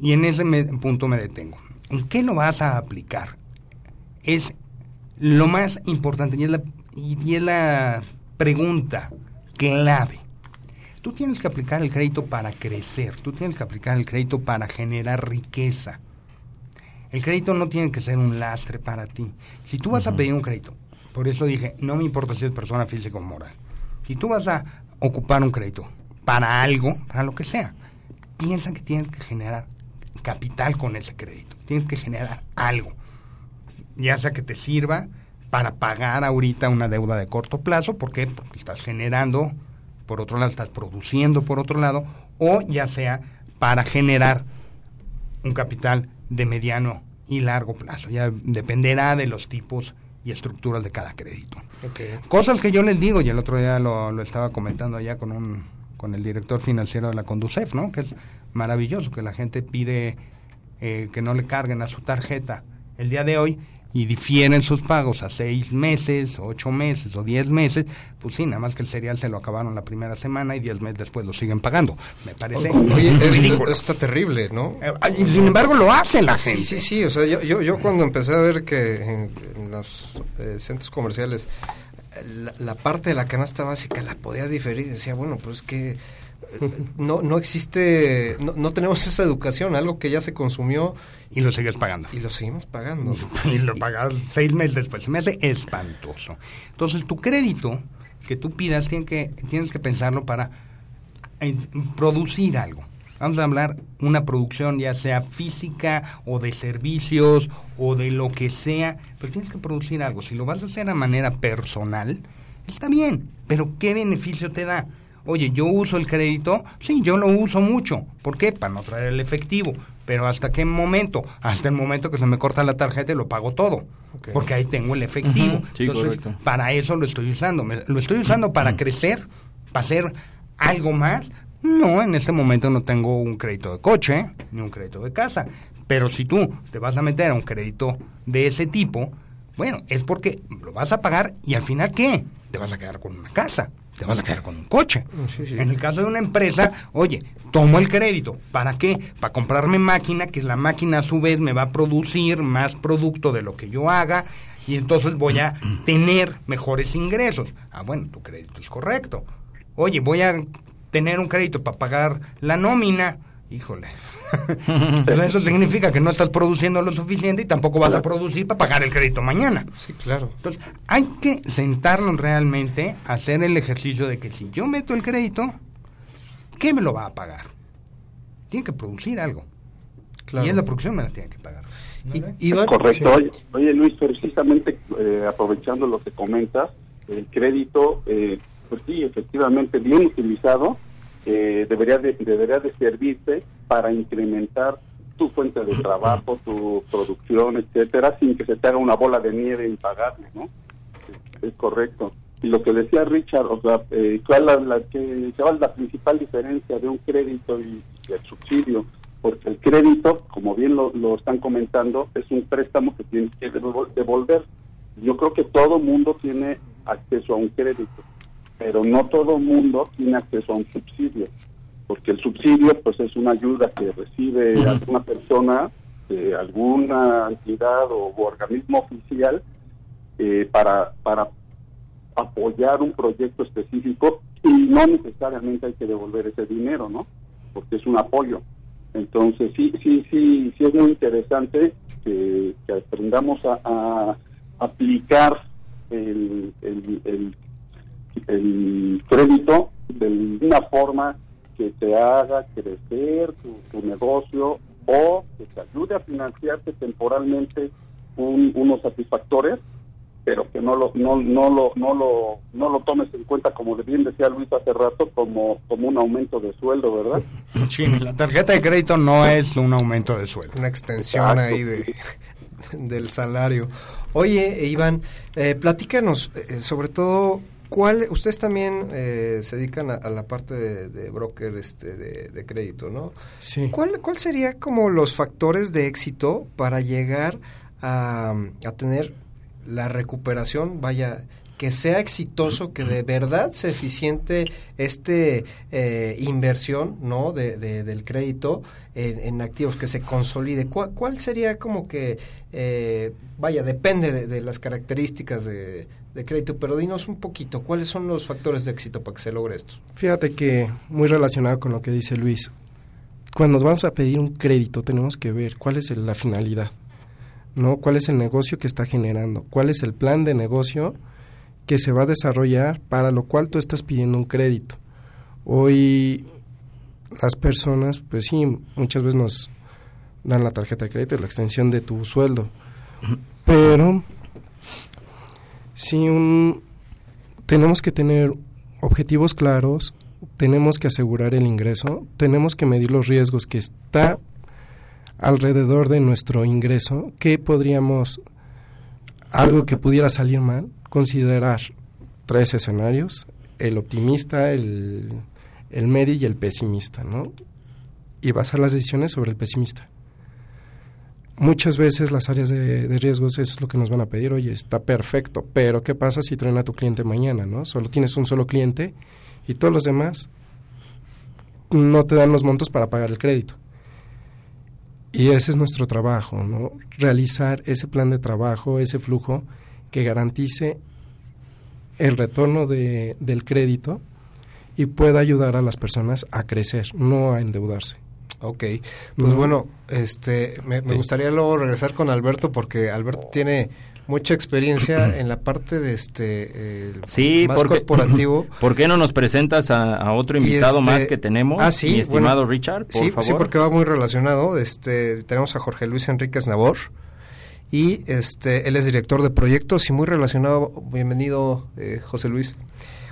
Y en ese punto me detengo. ¿En qué lo vas a aplicar? Es lo más importante y es la, y es la pregunta clave. Tú tienes que aplicar el crédito para crecer, tú tienes que aplicar el crédito para generar riqueza. El crédito no tiene que ser un lastre para ti. Si tú vas a pedir un crédito, por eso dije, no me importa si es persona física o moral. Si tú vas a ocupar un crédito para algo, para lo que sea, piensa que tienes que generar capital con ese crédito. Tienes que generar algo. Ya sea que te sirva para pagar ahorita una deuda de corto plazo, ¿por qué? Porque estás generando, por otro lado, estás produciendo por otro lado, o ya sea para generar un capital de mediano y largo plazo. Ya dependerá de los tipos y estructuras de cada crédito. Cosas que yo les digo, y el otro día lo, lo estaba comentando allá con un con el director financiero de la Conducef, ¿no? Que es maravilloso que la gente pide eh, que no le carguen a su tarjeta el día de hoy y difieren sus pagos a seis meses, ocho meses o diez meses, pues sí, nada más que el cereal se lo acabaron la primera semana y diez meses después lo siguen pagando. Me parece Oye, ridículo. está terrible, ¿no? Eh, y sin embargo lo hace la Sí, gente. sí, sí. O sea, yo, yo, yo cuando empecé a ver que en, en los eh, centros comerciales la, la parte de la canasta básica la podías diferir, decía, bueno, pues es que no, no existe, no, no tenemos esa educación, algo que ya se consumió. Y lo sigues pagando. Y lo seguimos pagando. y lo pagas seis meses después. Se me hace espantoso. Entonces, tu crédito que tú pidas tiene que, tienes que pensarlo para producir algo. Vamos a hablar una producción ya sea física o de servicios o de lo que sea, pero tienes que producir algo. Si lo vas a hacer a manera personal, está bien, pero ¿qué beneficio te da? Oye, yo uso el crédito, sí, yo lo uso mucho. ¿Por qué? Para no traer el efectivo. Pero ¿hasta qué momento? Hasta el momento que se me corta la tarjeta y lo pago todo. Porque ahí tengo el efectivo. Sí, Entonces, correcto. para eso lo estoy usando. Me- ¿Lo estoy usando para crecer? ¿Para hacer algo más? No, en este momento no tengo un crédito de coche ni un crédito de casa. Pero si tú te vas a meter a un crédito de ese tipo, bueno, es porque lo vas a pagar y al final ¿qué? Te vas a quedar con una casa, te vas a quedar con un coche. En el caso de una empresa, oye, tomo el crédito. ¿Para qué? Para comprarme máquina, que la máquina a su vez me va a producir más producto de lo que yo haga y entonces voy a tener mejores ingresos. Ah, bueno, tu crédito es correcto. Oye, voy a tener un crédito para pagar la nómina. Híjole. Pero eso significa que no estás produciendo lo suficiente y tampoco vas a producir para pagar el crédito mañana. Sí, claro. Entonces, hay que sentarnos realmente a hacer el ejercicio de que si yo meto el crédito, ¿qué me lo va a pagar? Tiene que producir algo. Claro. Y es la producción me la tiene que pagar. Es correcto. Oye, oye, Luis, precisamente eh, aprovechando lo que comentas, el crédito, eh, pues sí, efectivamente, bien utilizado, eh, debería, de, debería de servirte para incrementar tu fuente de trabajo, tu producción, etcétera, sin que se te haga una bola de nieve impagable, ¿no? Es, es correcto. Y lo que decía Richard, o sea, eh, ¿cuál, la, la, es la principal diferencia de un crédito y del subsidio? Porque el crédito, como bien lo, lo están comentando, es un préstamo que tienes que devol- devolver. Yo creo que todo mundo tiene acceso a un crédito, pero no todo mundo tiene acceso a un subsidio, porque el subsidio pues es una ayuda que recibe alguna persona de alguna entidad o, organismo oficial eh, para, para apoyar un proyecto específico y no necesariamente hay que devolver ese dinero, ¿no? Porque es un apoyo. Entonces, sí, sí, sí, sí es muy interesante que, que aprendamos a, a aplicar el, el, el, el crédito de una forma que te haga crecer tu, tu negocio o que te ayude a financiarte temporalmente un- unos satisfactores pero que no lo no no lo no lo no lo tomes en cuenta como bien decía Luis hace rato como como un aumento de sueldo verdad Sí, la tarjeta de crédito no es un aumento de sueldo. Una extensión ahí de, del salario. Oye, Iván, eh, platícanos eh, sobre todo, ¿cuál, ustedes también eh, se dedican a, a la parte de, de broker este, de, de crédito, ¿no? Sí. ¿Cuál, ¿Cuál sería como los factores de éxito para llegar a, a tener la recuperación, vaya, que sea exitoso, que de verdad sea eficiente este eh, inversión, ¿no? De, de- del crédito en, en activos, que se consolide. ¿Cuál, cuál sería como que, eh, vaya, depende de, de las características de, de crédito, pero dinos un poquito, ¿cuáles son los factores de éxito para que se logre esto? Fíjate que muy relacionado con lo que dice Luis, cuando nos vamos a pedir un crédito tenemos que ver cuál es el- la finalidad, ¿no? ¿Cuál es el negocio que está generando? ¿Cuál es el plan de negocio que se va a desarrollar para lo cual tú estás pidiendo un crédito? Hoy las personas, pues sí, muchas veces nos dan la tarjeta de crédito, la extensión de tu sueldo, pero sí un tenemos que tener objetivos claros, tenemos que asegurar el ingreso, tenemos que medir los riesgos que está alrededor de nuestro ingreso, que podríamos, algo que pudiera salir mal, considerar tres escenarios, el optimista, el, el medio y el pesimista, ¿no? Y basar las decisiones sobre el pesimista. Muchas veces las áreas de, riesgos es lo que nos van a pedir, oye, está perfecto, pero ¿qué pasa si traen a tu cliente mañana, no? Solo tienes un solo cliente y todos los demás no te dan los montos para pagar el crédito. Y ese es nuestro trabajo, ¿no? Realizar ese plan de trabajo, ese flujo que garantice el retorno de, del crédito y pueda ayudar a las personas a crecer, no a endeudarse. Ok, pues No. bueno, este, me, me Sí. gustaría luego regresar con Alberto porque Alberto tiene mucha experiencia en la parte de este Sí, más porque, corporativo. ¿por qué no nos presentas a, a otro invitado este, más que tenemos? Ah, sí, mi estimado bueno, Richard, por sí, favor. Sí, porque va muy relacionado. Este, tenemos a Jorge Luis Enríquez Nabor y este, él es director de proyectos y muy relacionado. Bienvenido, eh, José Luis.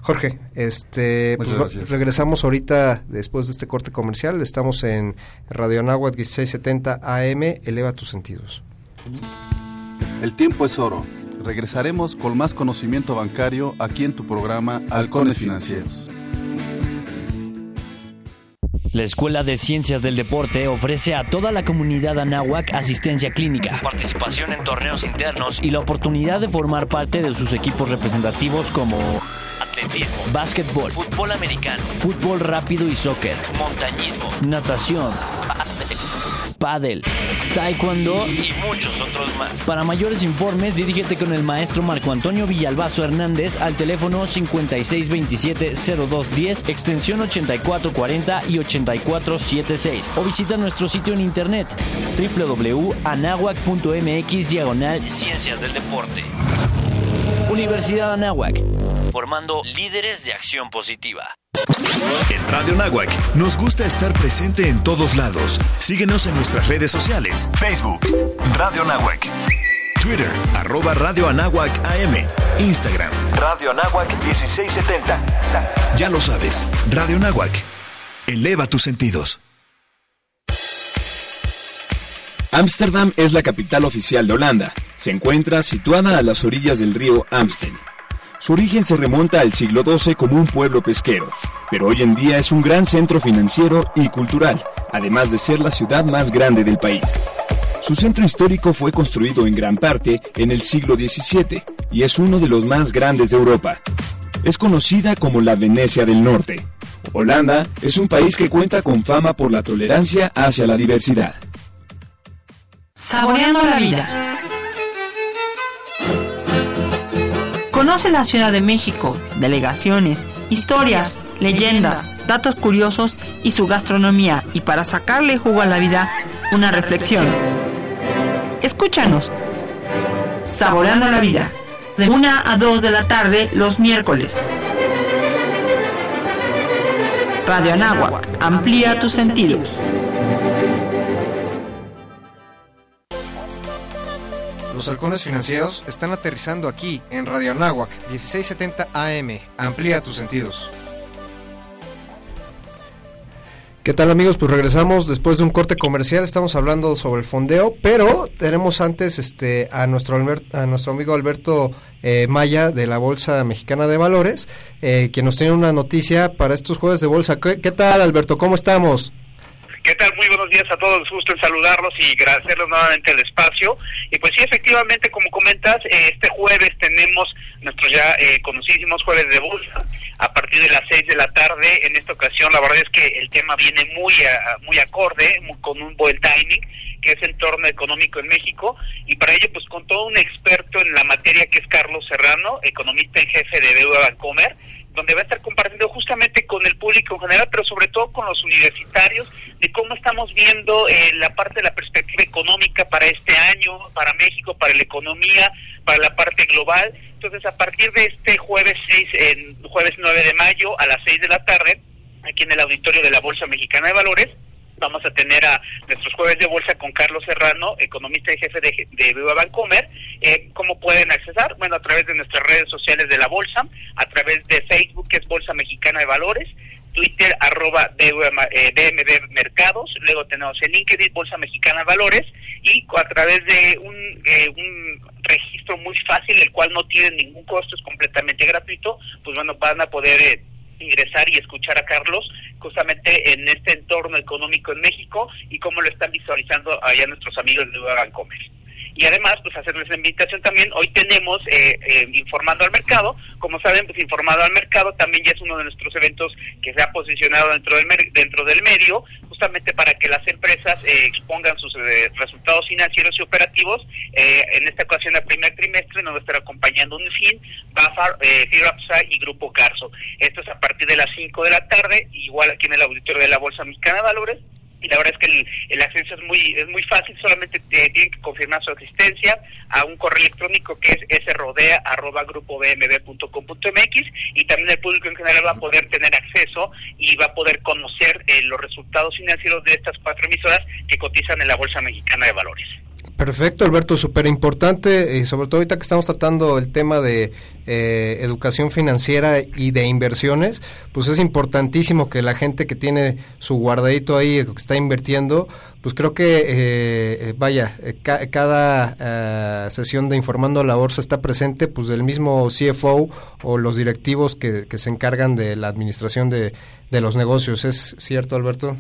Jorge, este, pues regresamos ahorita después de este corte comercial. Estamos en Radio Anáhuac 1670 AM. Eleva tus sentidos. El tiempo es oro. Regresaremos con más conocimiento bancario aquí en tu programa Halcones Financieros. La Escuela de Ciencias del Deporte ofrece a toda la comunidad anáhuac asistencia clínica, participación en torneos internos y la oportunidad de formar parte de sus equipos representativos como atletismo, básquetbol, fútbol americano, fútbol rápido y soccer, montañismo, natación, pádel, taekwondo. y muchos otros más. Para mayores informes, dirígete con el maestro Marco Antonio Villalbazo Hernández al teléfono 5627-0210, extensión 8440 y 8476 o visita nuestro sitio en internet www.anahuac.mx diagonal Ciencias del Deporte. Universidad Anáhuac, formando líderes de acción positiva. En Radio Nahuac nos gusta estar presente en todos lados. Síguenos en nuestras redes sociales. Facebook, Radio Nahuac. Twitter, arroba Radio Anáhuac AM. Instagram, Radio Anáhuac 1670. Ya lo sabes, Radio Nahuac. Eleva tus sentidos. Ámsterdam es la capital oficial de Holanda. Se encuentra situada a las orillas del río Amstel. Su origen se remonta al siglo XII como un pueblo pesquero, pero hoy en día es un gran centro financiero y cultural, además de ser la ciudad más grande del país. Su centro histórico fue construido en gran parte en el siglo XVII y es uno de los más grandes de Europa. Es conocida como la Venecia del Norte. Holanda es un país que cuenta con fama por la tolerancia hacia la diversidad. Saboreando la vida. Conoce la Ciudad de México, delegaciones, historias, leyendas, datos curiosos y su gastronomía y para sacarle jugo a la vida, una reflexión. Escúchanos. Saboreando la vida. De 1 a 2 de la tarde los miércoles. Radio Anáhuac. Amplía tus sentidos. Los halcones financieros están aterrizando aquí en Radio Anáhuac 1670 AM. Amplía tus sentidos. ¿Qué tal amigos? Pues regresamos después de un corte comercial, estamos hablando sobre el fondeo, pero tenemos antes este a nuestro a nuestro amigo Alberto eh, Maya de la Bolsa Mexicana de Valores, eh, que nos tiene una noticia para estos jueves de bolsa. ¿Qué, qué tal Alberto? ¿Cómo estamos? ¿Qué tal? Muy buenos días a todos. Gusto en saludarlos y agradecerles nuevamente el espacio. Y pues sí, efectivamente, como comentas, este jueves tenemos nuestros ya eh, conocidísimos jueves de bolsa a partir de las 6 de la tarde. En esta ocasión, la verdad es que el tema viene muy, muy acorde, con un buen timing que es entorno económico en México, y para ello, pues con todo un experto en la materia que es Carlos Serrano, economista en jefe de Deuda Bancomer, donde va a estar compartiendo justamente con el público en general, pero sobre todo con los universitarios, de cómo estamos viendo eh, la parte de la perspectiva económica para este año, para México, para la economía, para la parte global. Entonces, a partir de este jueves 6, en jueves 9 de mayo a las 6 de la tarde, aquí en el auditorio de la Bolsa Mexicana de Valores, vamos a tener a nuestros jueves de bolsa con Carlos Serrano, economista y jefe de, de Viva Bancomer. Eh, ¿Cómo pueden accesar? Bueno, a través de nuestras redes sociales de la bolsa, a través de Facebook, que es Bolsa Mexicana de Valores, Twitter, arroba eh, Mercados, luego tenemos el LinkedIn, Bolsa Mexicana de Valores, y a través de un, eh, un registro muy fácil, el cual no tiene ningún costo, es completamente gratuito, pues bueno, van a poder... Eh, ingresar y escuchar a Carlos justamente en este entorno económico en México y cómo lo están visualizando allá nuestros amigos de Bancomer. Y además, pues hacerles la invitación también, hoy tenemos eh, eh, Informando al Mercado, como saben, pues Informando al Mercado también ya es uno de nuestros eventos que se ha posicionado dentro del, dentro del medio, justamente para que las empresas eh, expongan sus resultados financieros y operativos. en esta ocasión, el primer trimestre, nos va a estar acompañando UNIFIN, BAFAR, eh, y Grupo Carso. Esto es a partir de las 5 de la tarde, igual aquí en el auditorio de la Bolsa Mexicana de Valores y la verdad es que el, acceso es muy es muy fácil, solamente tienen que confirmar su existencia a un correo electrónico que es srodea@grupobmb.com.mx y también el público en general va a poder tener acceso y va a poder conocer eh, los resultados financieros de estas cuatro emisoras que cotizan en la Bolsa Mexicana de Valores. Perfecto, Alberto, súper importante, y sobre todo ahorita que estamos tratando el tema de eh, educación financiera y de inversiones, pues es importantísimo que la gente que tiene su guardadito ahí, que está invirtiendo, pues creo que, eh, eh, vaya, cada sesión de Informando a la Bolsa está presente, pues del mismo CFO o los directivos que, que se encargan de la administración de los negocios. ¿Es cierto, Alberto?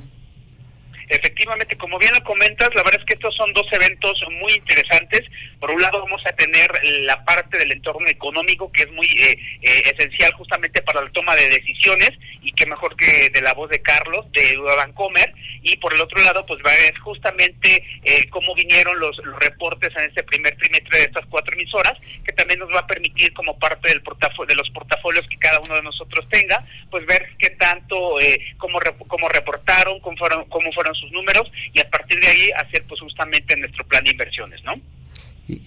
Efectivamente, como bien lo comentas, la verdad es que estos son dos eventos muy interesantes. Por un lado vamos a tener la parte del entorno económico que es muy eh, eh, esencial justamente para la toma de decisiones y que mejor que de la voz de Carlos de Bancomer y por el otro lado pues va a ver justamente eh, cómo vinieron los, reportes en este primer trimestre de estas cuatro emisoras que también nos va a permitir como parte del portafolio de los portafolios que cada uno de nosotros tenga pues ver qué tanto eh, cómo, cómo reportaron cómo fueron cómo fueron sus números y a partir de ahí hacer pues justamente nuestro plan de inversiones, ¿no?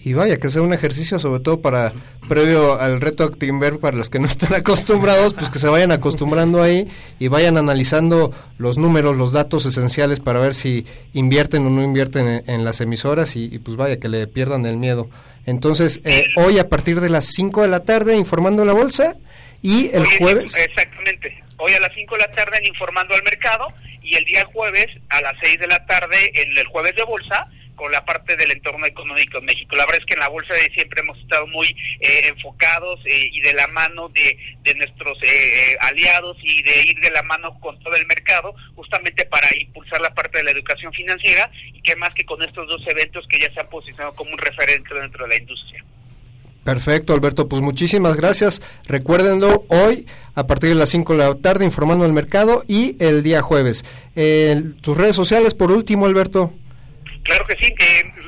Y, vaya, que sea un ejercicio sobre todo para, previo al reto Actimber, para los que no están acostumbrados, pues que se vayan acostumbrando ahí y vayan analizando los números, los datos esenciales para ver si invierten o no invierten en, las emisoras y, pues vaya, que le pierdan el miedo. Entonces, eh, hoy a partir de las 5 de la tarde informando la bolsa y el jueves... Exactamente hoy a las 5 de la tarde en Informando al Mercado y el día jueves a las 6 de la tarde en el jueves de bolsa con la parte del entorno económico en México. La verdad es que en la bolsa de siempre hemos estado muy eh, enfocados eh, y de la mano de, de nuestros eh, aliados y de ir de la mano con todo el mercado, justamente para impulsar la parte de la educación financiera y que más que con estos dos eventos que ya se han posicionado como un referente dentro de la industria. Perfecto, Alberto. Pues muchísimas gracias. Recuérdenlo hoy a partir de las 5 de la tarde informando el mercado y el día jueves. tus redes sociales, por último, Alberto. Claro que sí.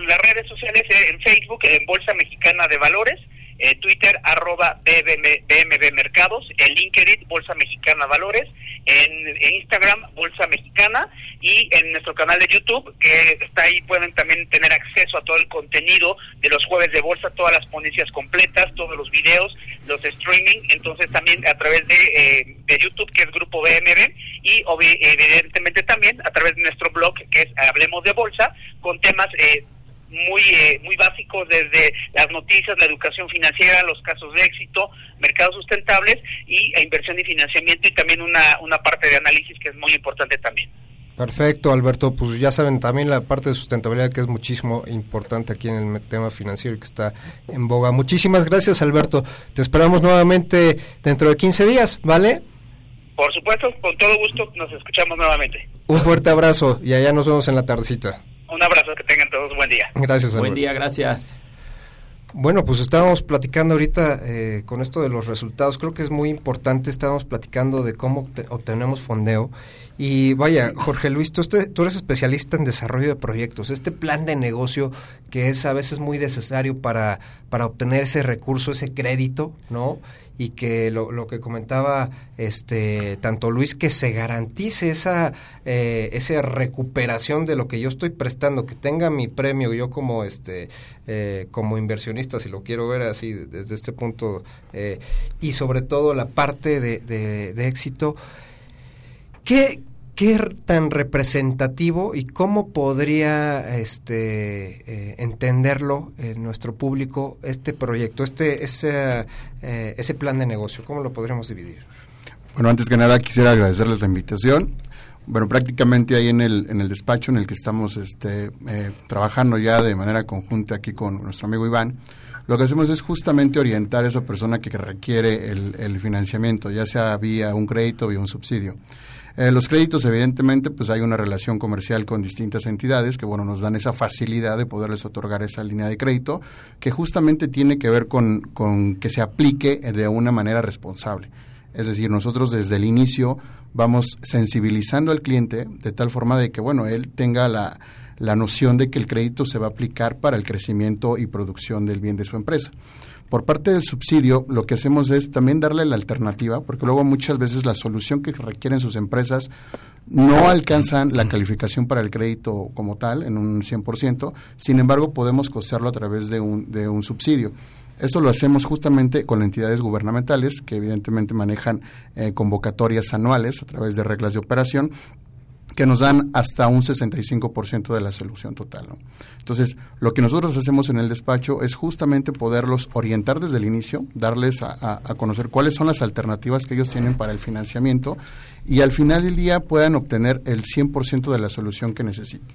las redes sociales eh, en Facebook, en Bolsa Mexicana de Valores, eh, Twitter arroba BMB Mercados, en LinkedIn Bolsa Mexicana Valores, en, en, Instagram Bolsa Mexicana y en nuestro canal de YouTube que está ahí pueden también tener acceso a todo el contenido de los jueves de bolsa, todas las ponencias completas, todos los videos, los streaming, entonces también a través de, eh, de YouTube que es Grupo BMB y evidentemente también a través de nuestro blog que es Hablemos de Bolsa con temas eh, muy eh, muy básicos desde las noticias, la educación financiera, los casos de éxito, mercados sustentables y e inversión y financiamiento y también una, una parte de análisis que es muy importante también. Perfecto, Alberto. Pues ya saben también la parte de sustentabilidad que es muchísimo importante aquí en el tema financiero y que está en boga. Muchísimas gracias, Alberto. Te esperamos nuevamente dentro de 15 días, ¿vale? Por supuesto, con todo gusto nos escuchamos nuevamente. Un fuerte abrazo y allá nos vemos en la tardecita. Un abrazo, que tengan todos buen día. Gracias, Alberto. Buen día, gracias. Bueno, pues estábamos platicando ahorita eh, con esto de los resultados. Creo que es muy importante. Estábamos platicando de cómo obtenemos fondeo. Y vaya, Jorge Luis, tú, este, tú, eres especialista en desarrollo de proyectos. Este plan de negocio que es a veces muy necesario para, para obtener ese recurso, ese crédito, ¿no? Y que lo, lo, que comentaba este tanto Luis que se garantice esa eh, esa recuperación de lo que yo estoy prestando que tenga mi premio yo como este eh, como inversionista si lo quiero ver así desde este punto eh, y sobre todo la parte de, de, de éxito ¿Qué, qué tan representativo y cómo podría este eh, entenderlo en nuestro público este proyecto, este ese eh, ese plan de negocio, cómo lo podríamos dividir. Bueno, antes que nada quisiera agradecerles la invitación. Bueno, prácticamente ahí en el en el despacho en el que estamos este eh, trabajando ya de manera conjunta aquí con nuestro amigo Iván. Lo que hacemos es justamente orientar a esa persona que requiere el, el financiamiento, ya sea vía un crédito o vía un subsidio. Eh, los créditos, evidentemente, pues hay una relación comercial con distintas entidades que, bueno, nos dan esa facilidad de poderles otorgar esa línea de crédito, que justamente tiene que ver con, con que se aplique de una manera responsable. Es decir, nosotros desde el inicio vamos sensibilizando al cliente de tal forma de que, bueno, él tenga la, la noción de que el crédito se va a aplicar para el crecimiento y producción del bien de su empresa. Por parte del subsidio, lo que hacemos es también darle la alternativa, porque luego muchas veces la solución que requieren sus empresas no alcanzan la calificación para el crédito como tal, en un 100%, sin embargo podemos costearlo a través de un, de un subsidio. Esto lo hacemos justamente con entidades gubernamentales que evidentemente manejan eh, convocatorias anuales a través de reglas de operación que nos dan hasta un 65% de la solución total. Entonces, lo que nosotros hacemos en el despacho es justamente poderlos orientar desde el inicio, darles a, conocer cuáles son las alternativas que ellos tienen para el financiamiento y al final del día puedan obtener el 100% de la solución que necesiten.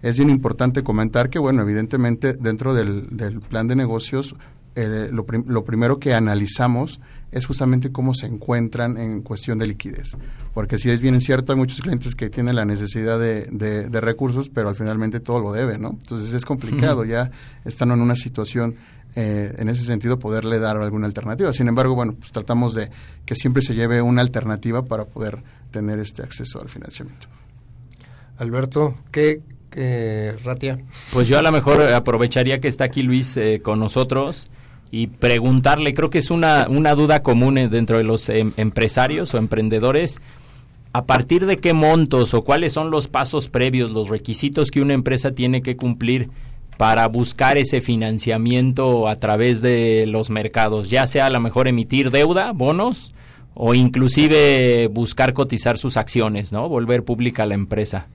Es bien importante comentar que, bueno, evidentemente dentro del, plan de negocios, eh, lo primero que analizamos es justamente cómo se encuentran en cuestión de liquidez. Porque si es bien cierto, hay muchos clientes que tienen la necesidad de, de, de recursos, pero al finalmente todo lo deben, ¿no? Entonces es complicado, ya están en una situación, eh, en ese sentido, poderle dar alguna alternativa. Sin embargo, bueno, pues tratamos de que siempre se lleve una alternativa para poder tener este acceso al financiamiento. Alberto, ¿qué, qué Ratia? Pues yo a lo mejor aprovecharía que está aquí Luis eh, con nosotros y preguntarle, creo que es una, una duda común dentro de los em, empresarios o emprendedores, a partir de qué montos o cuáles son los pasos previos, los requisitos que una empresa tiene que cumplir para buscar ese financiamiento a través de los mercados, ya sea a lo mejor emitir deuda, bonos, o inclusive buscar cotizar sus acciones, ¿no? Volver pública la empresa.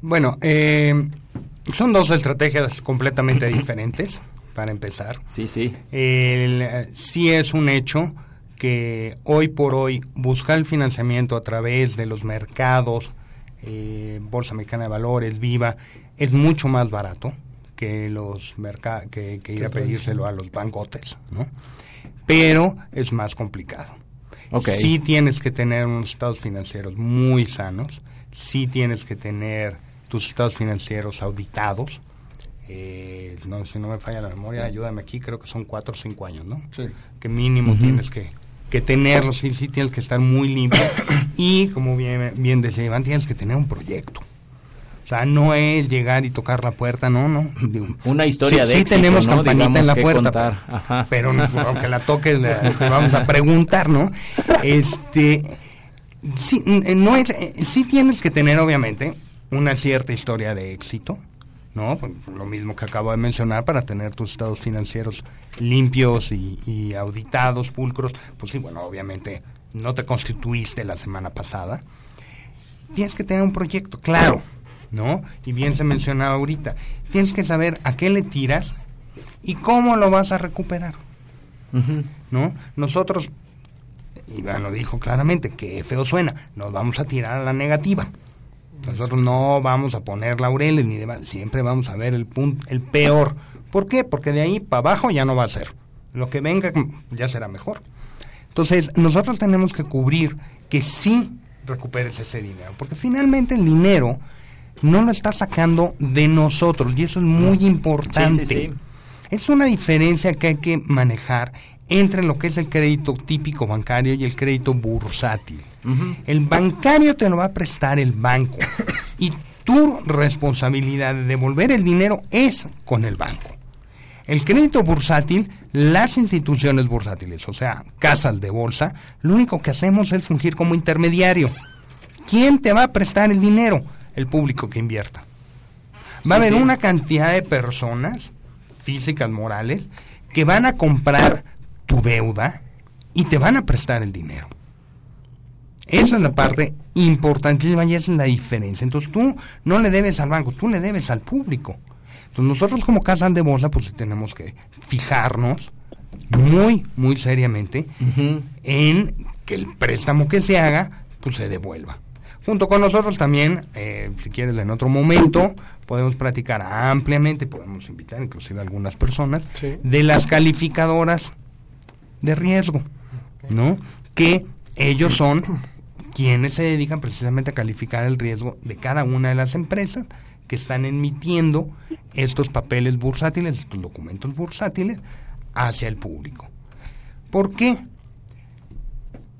Bueno, eh, son dos estrategias completamente diferentes para empezar. Sí, sí. El, sí es un hecho que hoy por hoy buscar el financiamiento a través de los mercados, eh, Bolsa Mexicana de Valores, Viva, es mucho más barato que los que, que ir a pedírselo a los bancotes, ¿no? Pero es más complicado. Okay. Sí tienes que tener unos estados financieros muy sanos, sí tienes que tener tus estados financieros auditados, eh, no, si no me falla la memoria, ayúdame aquí, creo que son cuatro o cinco años, ¿no? Sí. Que mínimo uh -huh. tienes que, que tenerlos, sí, sí tienes que estar muy limpio y como bien, bien decía Iván, tienes que tener un proyecto. O sea, no es llegar y tocar la puerta, no, no. Una historia sí, de sí éxito, tenemos ¿no? campanita Digamos en la puerta. Ajá. pero no, aunque la toques, le vamos a preguntar, ¿no? Este, sí, n- no es, eh, sí tienes que tener, obviamente, una cierta historia de éxito, ¿no? Lo mismo que acabo de mencionar, para tener tus estados financieros limpios y, y auditados, pulcros, pues sí, bueno, obviamente no te constituiste la semana pasada. Tienes que tener un proyecto, claro, ¿no? Y bien se mencionaba ahorita, tienes que saber a qué le tiras y cómo lo vas a recuperar, ¿no? Nosotros, Iván lo dijo claramente, que feo suena, nos vamos a tirar a la negativa. Nosotros no vamos a poner laureles ni demás, siempre vamos a ver el punto, el peor. ¿Por qué? Porque de ahí para abajo ya no va a ser. Lo que venga mm, ya será mejor. Entonces, nosotros tenemos que cubrir que sí recuperes ese dinero, porque finalmente el dinero no lo está sacando de nosotros y eso es muy importante. Sí, sí, sí. Es una diferencia que hay que manejar entre lo que es el crédito típico bancario y el crédito bursátil. El bancario te lo va a prestar el banco y tu responsabilidad de devolver el dinero es con el banco. El crédito bursátil, las instituciones bursátiles, o sea, casas de bolsa, lo único que hacemos es fungir como intermediario. ¿Quién te va a prestar el dinero? El público que invierta. Va a Sí, haber sí. una cantidad de personas, físicas, morales, que van a comprar tu deuda y te van a prestar el dinero. Esa es la parte importantísima y esa es la diferencia. Entonces tú no le debes al banco, tú le debes al público. Entonces nosotros como casa de bolsa pues tenemos que fijarnos muy, muy seriamente en que el préstamo que se haga pues se devuelva. Junto con nosotros también, eh, si quieres en otro momento, podemos platicar ampliamente, podemos invitar inclusive a algunas personas, de las calificadoras de riesgo, ¿no? Que ellos son quienes se dedican precisamente a calificar el riesgo de cada una de las empresas que están emitiendo estos papeles bursátiles, estos documentos bursátiles hacia el público. ¿Por qué?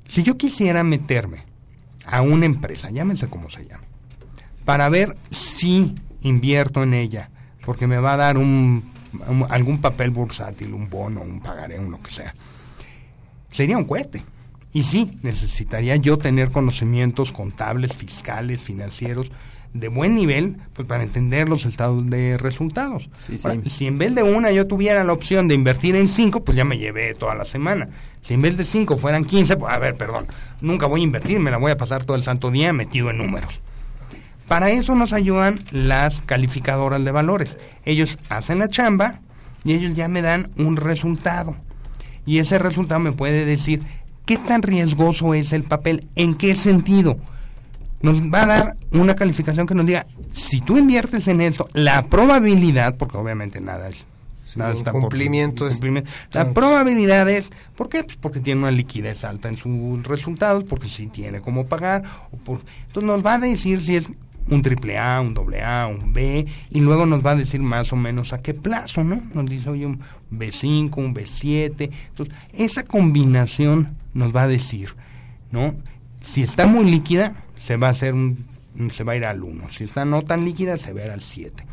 Si yo quisiera meterme a una empresa, llámese como se llama, para ver si invierto en ella, porque me va a dar un, algún papel bursátil, un bono, un pagaré, un lo que sea, sería un cohete. Y sí, necesitaría yo tener conocimientos contables, fiscales, financieros de buen nivel, pues para entender los estados de resultados. Sí, sí. Ahora, si en vez de una yo tuviera la opción de invertir en cinco, pues ya me llevé toda la semana. Si en vez de cinco fueran 15, pues a ver, perdón, nunca voy a invertir, me la voy a pasar todo el santo día metido en números. Para eso nos ayudan las calificadoras de valores. Ellos hacen la chamba y ellos ya me dan un resultado. Y ese resultado me puede decir qué tan riesgoso es el papel, en qué sentido. Nos va a dar una calificación que nos diga, si tú inviertes en esto, la probabilidad, porque obviamente nada es... nada está por- cumplimiento es cumplimiento. La probabilidad es, ¿por qué? Pues porque tiene una liquidez alta en sus resultados, porque sí tiene cómo pagar. O por, entonces nos va a decir si es un triple A, un doble A, un B, y luego nos va a decir más o menos a qué plazo, ¿no? Nos dice, oye, un B5, un B7. Entonces, esa combinación nos va a decir, ¿no? Si está muy líquida, se va a hacer un, se va a ir al 1. Si está no tan líquida, se va a ir al 7.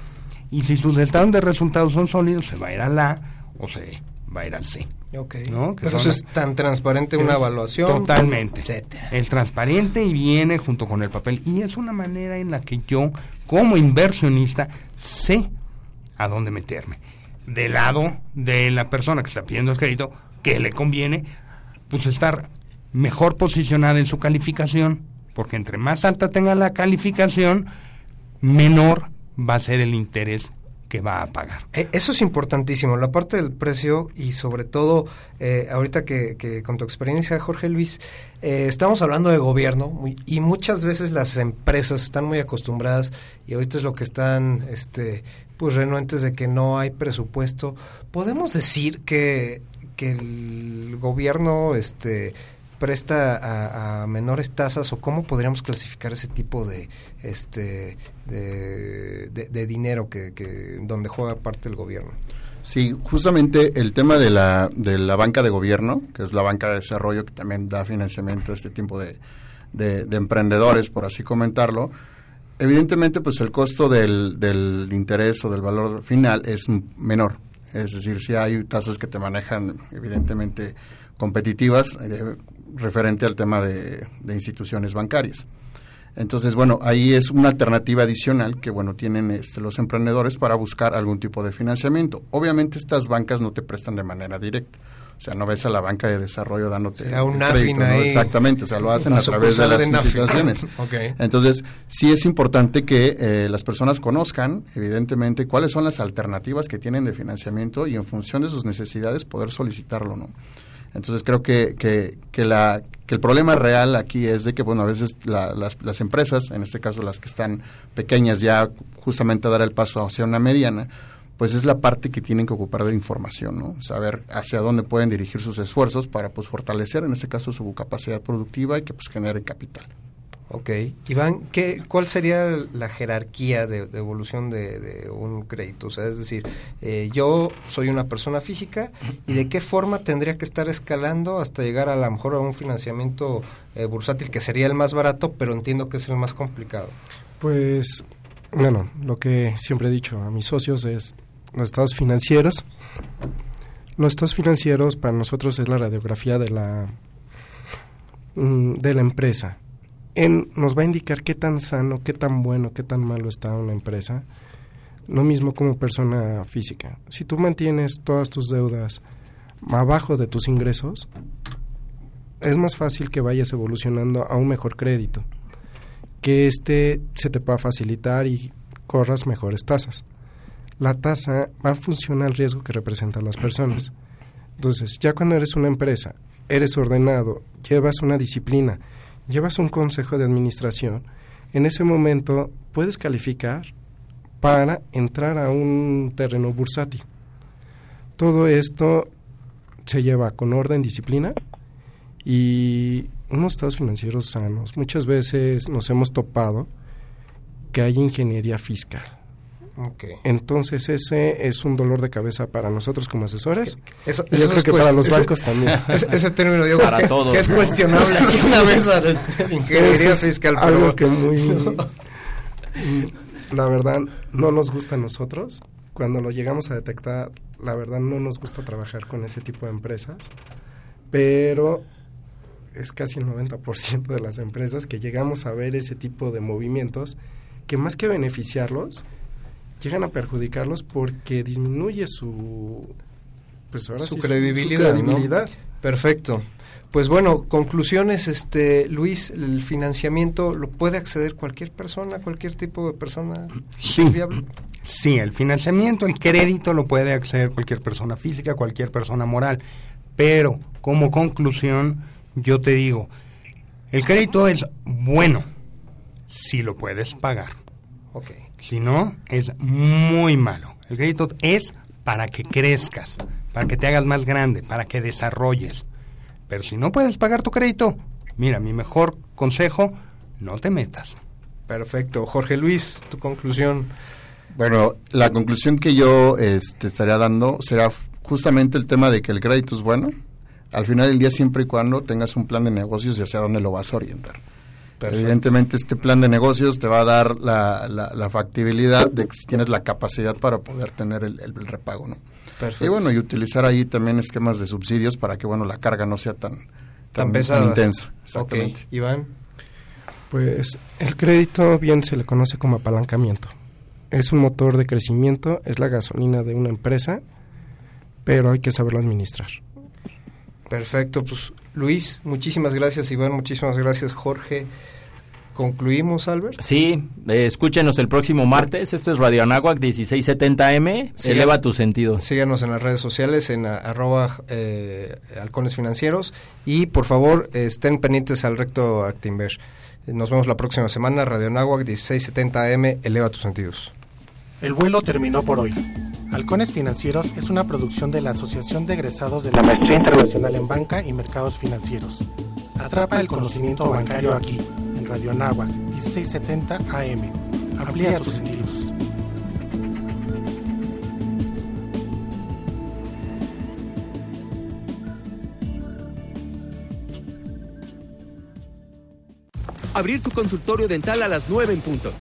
Y si sus estados de resultados son sólidos, se va a ir al A o se va a ir al C. Ok. ¿no? Que Pero eso es tan transparente una evaluación. Totalmente. etcétera. Es transparente y viene junto con el papel. Y es una manera en la que yo, como inversionista, sé a dónde meterme. Del lado de la persona que está pidiendo el crédito, que le conviene, pues estar mejor posicionada en su calificación, porque entre más alta tenga la calificación, menor va a ser el interés que va a pagar. Eh, Eso es importantísimo, la parte del precio y sobre todo, eh, ahorita que, que con tu experiencia, Jorge Luis, eh, estamos hablando de gobierno y muchas veces las empresas están muy acostumbradas y ahorita es lo que están este, pues renuentes de que no hay presupuesto. ¿Podemos decir que, que el gobierno este, presta a, menores tasas o cómo podríamos clasificar ese tipo de este de, dinero que, donde juega parte el gobierno Sí, justamente el tema de la, de la banca de gobierno, que es la banca de desarrollo que también da financiamiento a este tipo de, de- de emprendedores, por así comentarlo, Evidentemente, pues el costo del interés o del valor final es menor. Es decir, si hay tasas que te manejan, evidentemente, competitivas eh, referente al tema de, de instituciones bancarias. Entonces, bueno, ahí es una alternativa adicional que, bueno, tienen este, los emprendedores para buscar algún tipo de financiamiento. Obviamente estas bancas no te prestan de manera directa. O sea, no ves a la banca de desarrollo dándote un crédito. Exactamente, o sea, lo hacen a través de las de instituciones. Entonces, sí es importante que eh, las personas conozcan, evidentemente, cuáles son las alternativas que tienen de financiamiento y en función de sus necesidades poder solicitarlo, ¿no? Entonces creo que, que, que la, que el problema real aquí es de que, bueno, a veces la- las, las empresas, en este caso las que están pequeñas, ya justamente a dar el paso hacia una mediana, pues es la parte que tienen que ocupar de la información, ¿no? Saber hacia dónde pueden dirigir sus esfuerzos para, pues, fortalecer, en este caso, su capacidad productiva y que, pues, generen capital. Ok. Iván, ¿qué, ¿cuál sería la jerarquía de, de evolución de, de un crédito? O sea, es decir, eh, yo soy una persona física y de qué forma tendría que estar escalando hasta llegar a lo mejor a un financiamiento eh, bursátil que sería el más barato, pero entiendo que es el más complicado. Pues, bueno, lo que siempre he dicho a mis socios es los estados financieros. Los estados financieros para nosotros es la radiografía de la mm, de la empresa. En, nos va a indicar qué tan sano, qué tan bueno, qué tan malo está una empresa. Lo mismo como persona física. Si tú mantienes todas tus deudas abajo de tus ingresos, es más fácil que vayas evolucionando a un mejor crédito que este se te pueda facilitar y corras mejores tasas. La tasa va a funcionar al riesgo que representan las personas. Entonces, ya cuando eres una empresa, eres ordenado, llevas una disciplina, llevas un consejo de administración, en ese momento puedes calificar para entrar a un terreno bursátil. Todo esto se lleva con orden, disciplina y unos estados financieros sanos. Muchas veces nos hemos topado que hay ingeniería fiscal. Okay. Entonces ese es un dolor de cabeza para nosotros como asesores. Eso- y yo eso creo es que para los ese- bancos también. ese- ese término yo Para que, todos, que es ¿no? cuestionable aquí una vez a la ingeniería es fiscal. pero- Algo que muy... la verdad no nos gusta a nosotros. Cuando lo llegamos a detectar, la verdad no nos gusta trabajar con ese tipo de empresas. Pero es casi el 90% de las empresas que llegamos a ver ese tipo de movimientos que más que beneficiarlos, llegan a perjudicarlos porque disminuye su... Pues ahora su sí, credibilidad. Perfecto. Pues bueno, conclusiones, este Luis, el financiamiento lo puede acceder cualquier persona, cualquier tipo de persona. Sí. Sí, el financiamiento, el crédito lo puede acceder cualquier persona física, cualquier persona moral. Pero, como conclusión, yo te digo, el crédito es bueno si lo puedes pagar. Ok. Si no, es muy malo. El crédito es para que crezcas, para que te hagas más grande, para que desarrolles. Pero si no puedes pagar tu crédito, mira, mi mejor consejo, no te metas. Perfecto. Jorge Luis, tu conclusión. Bueno, la conclusión que yo este, estaría dando será justamente el tema de que el crédito es bueno, al final del día siempre y cuando tengas un plan de negocios y hacia dónde lo vas a orientar. Perfecto. Evidentemente este plan de negocios te va a dar la, la- la factibilidad de que si tienes la capacidad para poder tener el, el- el repago, ¿no? Perfecto. Y bueno, y utilizar ahí también esquemas de subsidios para que, bueno, la carga no sea tan, Tan pesada. intensa. Ok. Exactamente. Iván. Pues el crédito bien se le conoce como apalancamiento. Es un motor de crecimiento, es la gasolina de una empresa, pero hay que saberlo administrar. Perfecto. Pues Luis, muchísimas gracias, Iván. Muchísimas gracias, Jorge. ¿Concluimos, Albert? Sí, eh, escúchenos el próximo martes. Esto es Radio Anáhuac 1670M. Siga- Eleva tu sentido. Síganos en las redes sociales en a- arroba eh, halcones financieros y por favor estén pendientes al recto Actinver. Nos vemos la próxima semana, Radio Nahuac 1670M, eleva tus sentidos. El vuelo terminó por hoy. Halcones Financieros es una producción de la Asociación de Egresados de la Maestría Internacional en Banca y Mercados Financieros. Atrapa el conocimiento bancario aquí, en Radio Anáhuac 1670 AM. Amplía tus sentidos. Abrir tu consultorio dental a las 9 en punto.